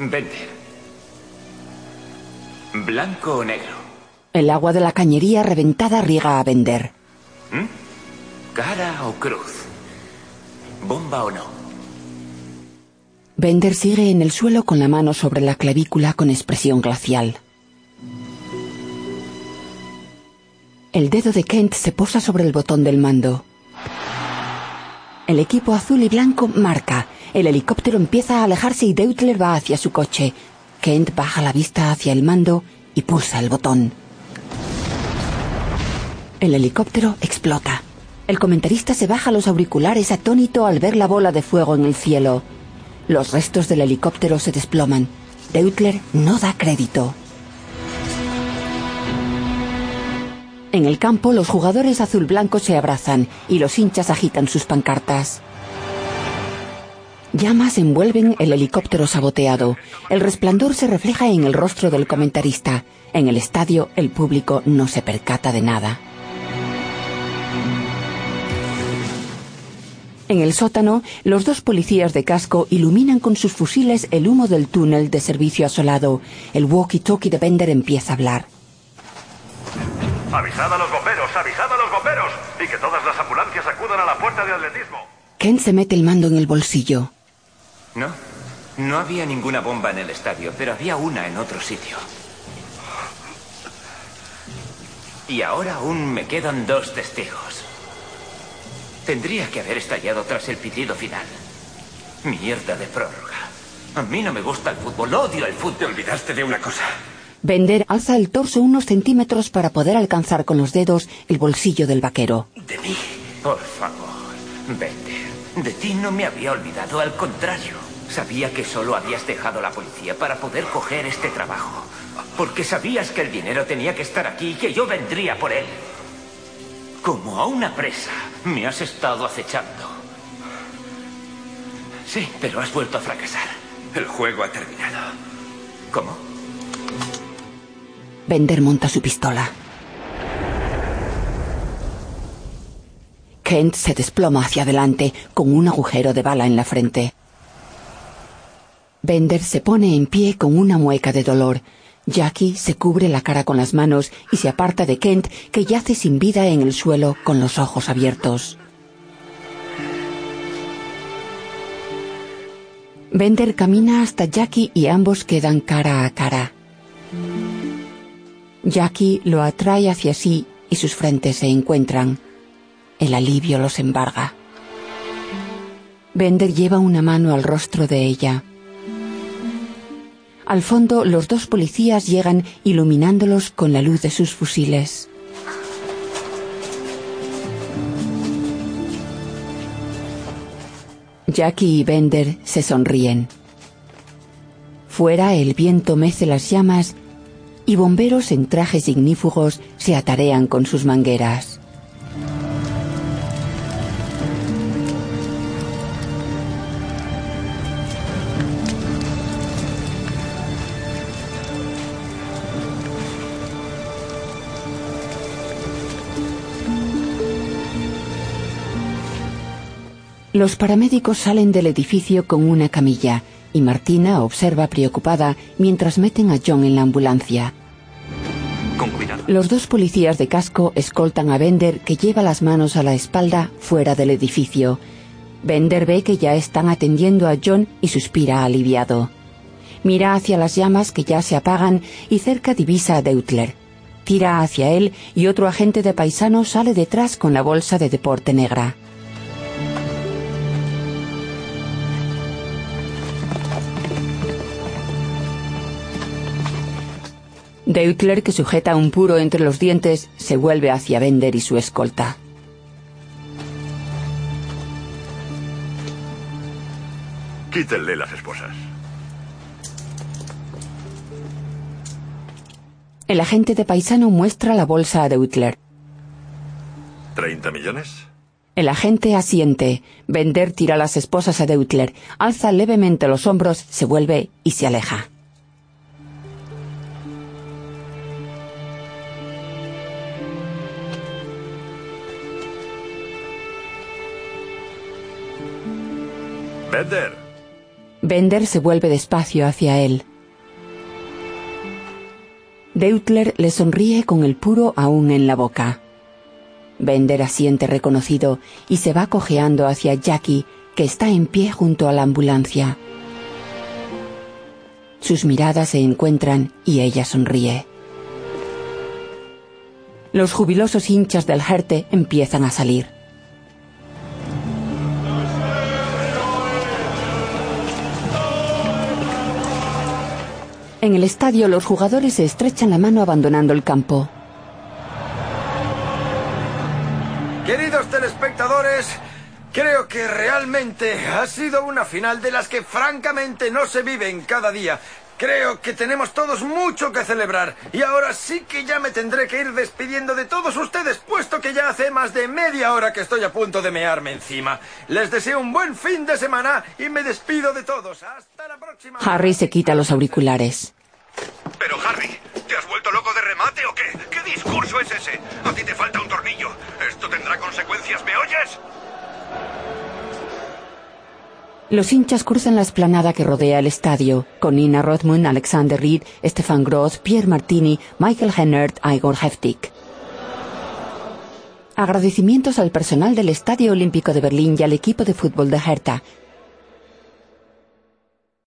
L: Bender. ¿Blanco o negro?
A: El agua de la cañería reventada riega a Bender.
L: ¿Mm? ¿Cara o cruz? ¿Bomba o no?
A: Bender sigue en el suelo con la mano sobre la clavícula con expresión glacial. El dedo de Kent se posa sobre el botón del mando. El equipo azul y blanco marca. El helicóptero empieza a alejarse y Deutler va hacia su coche. Kent baja la vista hacia el mando y pulsa el botón. El helicóptero explota. El comentarista se baja los auriculares atónito al ver la bola de fuego en el cielo. Los restos del helicóptero se desploman. Deutler no da crédito. En el campo, los jugadores azul-blanco se abrazan y los hinchas agitan sus pancartas. Llamas envuelven el helicóptero saboteado. El resplandor se refleja en el rostro del comentarista. En el estadio, el público no se percata de nada. En el sótano, los dos policías de casco iluminan con sus fusiles el humo del túnel de servicio asolado. El walkie-talkie de Bender empieza a hablar.
Q: Avisad a los bomberos, avisad a los bomberos y que todas las ambulancias acudan a la puerta de atletismo.
A: Kent se mete el mando en el bolsillo.
L: No, no había ninguna bomba en el estadio, pero había una en otro sitio. Y ahora aún me quedan dos testigos. Tendría que haber estallado tras el pitido final. Mierda de prórroga. A mí no me gusta el fútbol, odio el fútbol.
I: Te olvidaste de una cosa.
A: Bender alza el torso unos centímetros para poder alcanzar con los dedos el bolsillo del vaquero.
L: De mí. Por favor, Bender. De ti no me había olvidado, al contrario. Sabía que solo habías dejado la policía para poder coger este trabajo. Porque sabías que el dinero tenía que estar aquí y que yo vendría por él. Como a una presa, me has estado acechando. Sí, pero has vuelto a fracasar.
I: El juego ha terminado.
L: ¿Cómo?
A: Bender monta su pistola. Kent se desploma hacia adelante con un agujero de bala en la frente. Bender se pone en pie con una mueca de dolor. Jackie se cubre la cara con las manos y se aparta de Kent, que yace sin vida en el suelo con los ojos abiertos. Bender camina hasta Jackie y ambos quedan cara a cara. Jackie lo atrae hacia sí y sus frentes se encuentran. El alivio los embarga. Bender lleva una mano al rostro de ella. Al fondo, los dos policías llegan iluminándolos con la luz de sus fusiles. Jackie y Bender se sonríen. Fuera el viento mece las llamas y bomberos en trajes ignífugos se atarean con sus mangueras. Los paramédicos salen del edificio con una camilla y Martina observa preocupada mientras meten a John en la ambulancia.
T: Con cuidado.
A: Los dos policías de casco escoltan a Bender que lleva las manos a la espalda fuera del edificio. Bender ve que ya están atendiendo a John y suspira aliviado. Mira hacia las llamas que ya se apagan y cerca divisa a Deutler. Tira hacia él y otro agente de paisano sale detrás con la bolsa de deporte negra. Deutler, que sujeta un puro entre los dientes, se vuelve hacia Bender y su escolta.
O: Quítenle las esposas.
A: El agente de paisano muestra la bolsa a Deutler.
O: ¿30 millones?
A: El agente asiente. Bender tira las esposas a Deutler, alza levemente los hombros, se vuelve y se aleja.
O: Bender.
A: Bender se vuelve despacio hacia él. Deutler le sonríe con el puro aún en la boca. Bender asiente reconocido y se va cojeando hacia Jackie, que está en pie junto a la ambulancia. Sus miradas se encuentran y ella sonríe. Los jubilosos hinchas del Jerte empiezan a salir. En el estadio los jugadores se estrechan la mano abandonando el campo.
C: Queridos telespectadores, creo que realmente ha sido una final de las que francamente no se viven cada día. Creo que tenemos todos mucho que celebrar. Y ahora sí que ya me tendré que ir despidiendo de todos ustedes, puesto que ya hace más de media hora que estoy a punto de mearme encima. Les deseo un buen fin de semana y me despido de todos. Hasta la próxima.
A: Harry se quita los auriculares.
K: Pero Harry, ¿te has vuelto loco de remate o qué? ¿Qué discurso es ese? A ti te falta un tornillo. Esto tendrá consecuencias, ¿me oyes?
A: Los hinchas cruzan la esplanada que rodea el estadio, con Nina Rothmund, Alexander Reed, Stefan Gross, Pierre Martini, Michael Hennert, Igor Heftig. Agradecimientos al personal del Estadio Olímpico de Berlín y al equipo de fútbol de Hertha,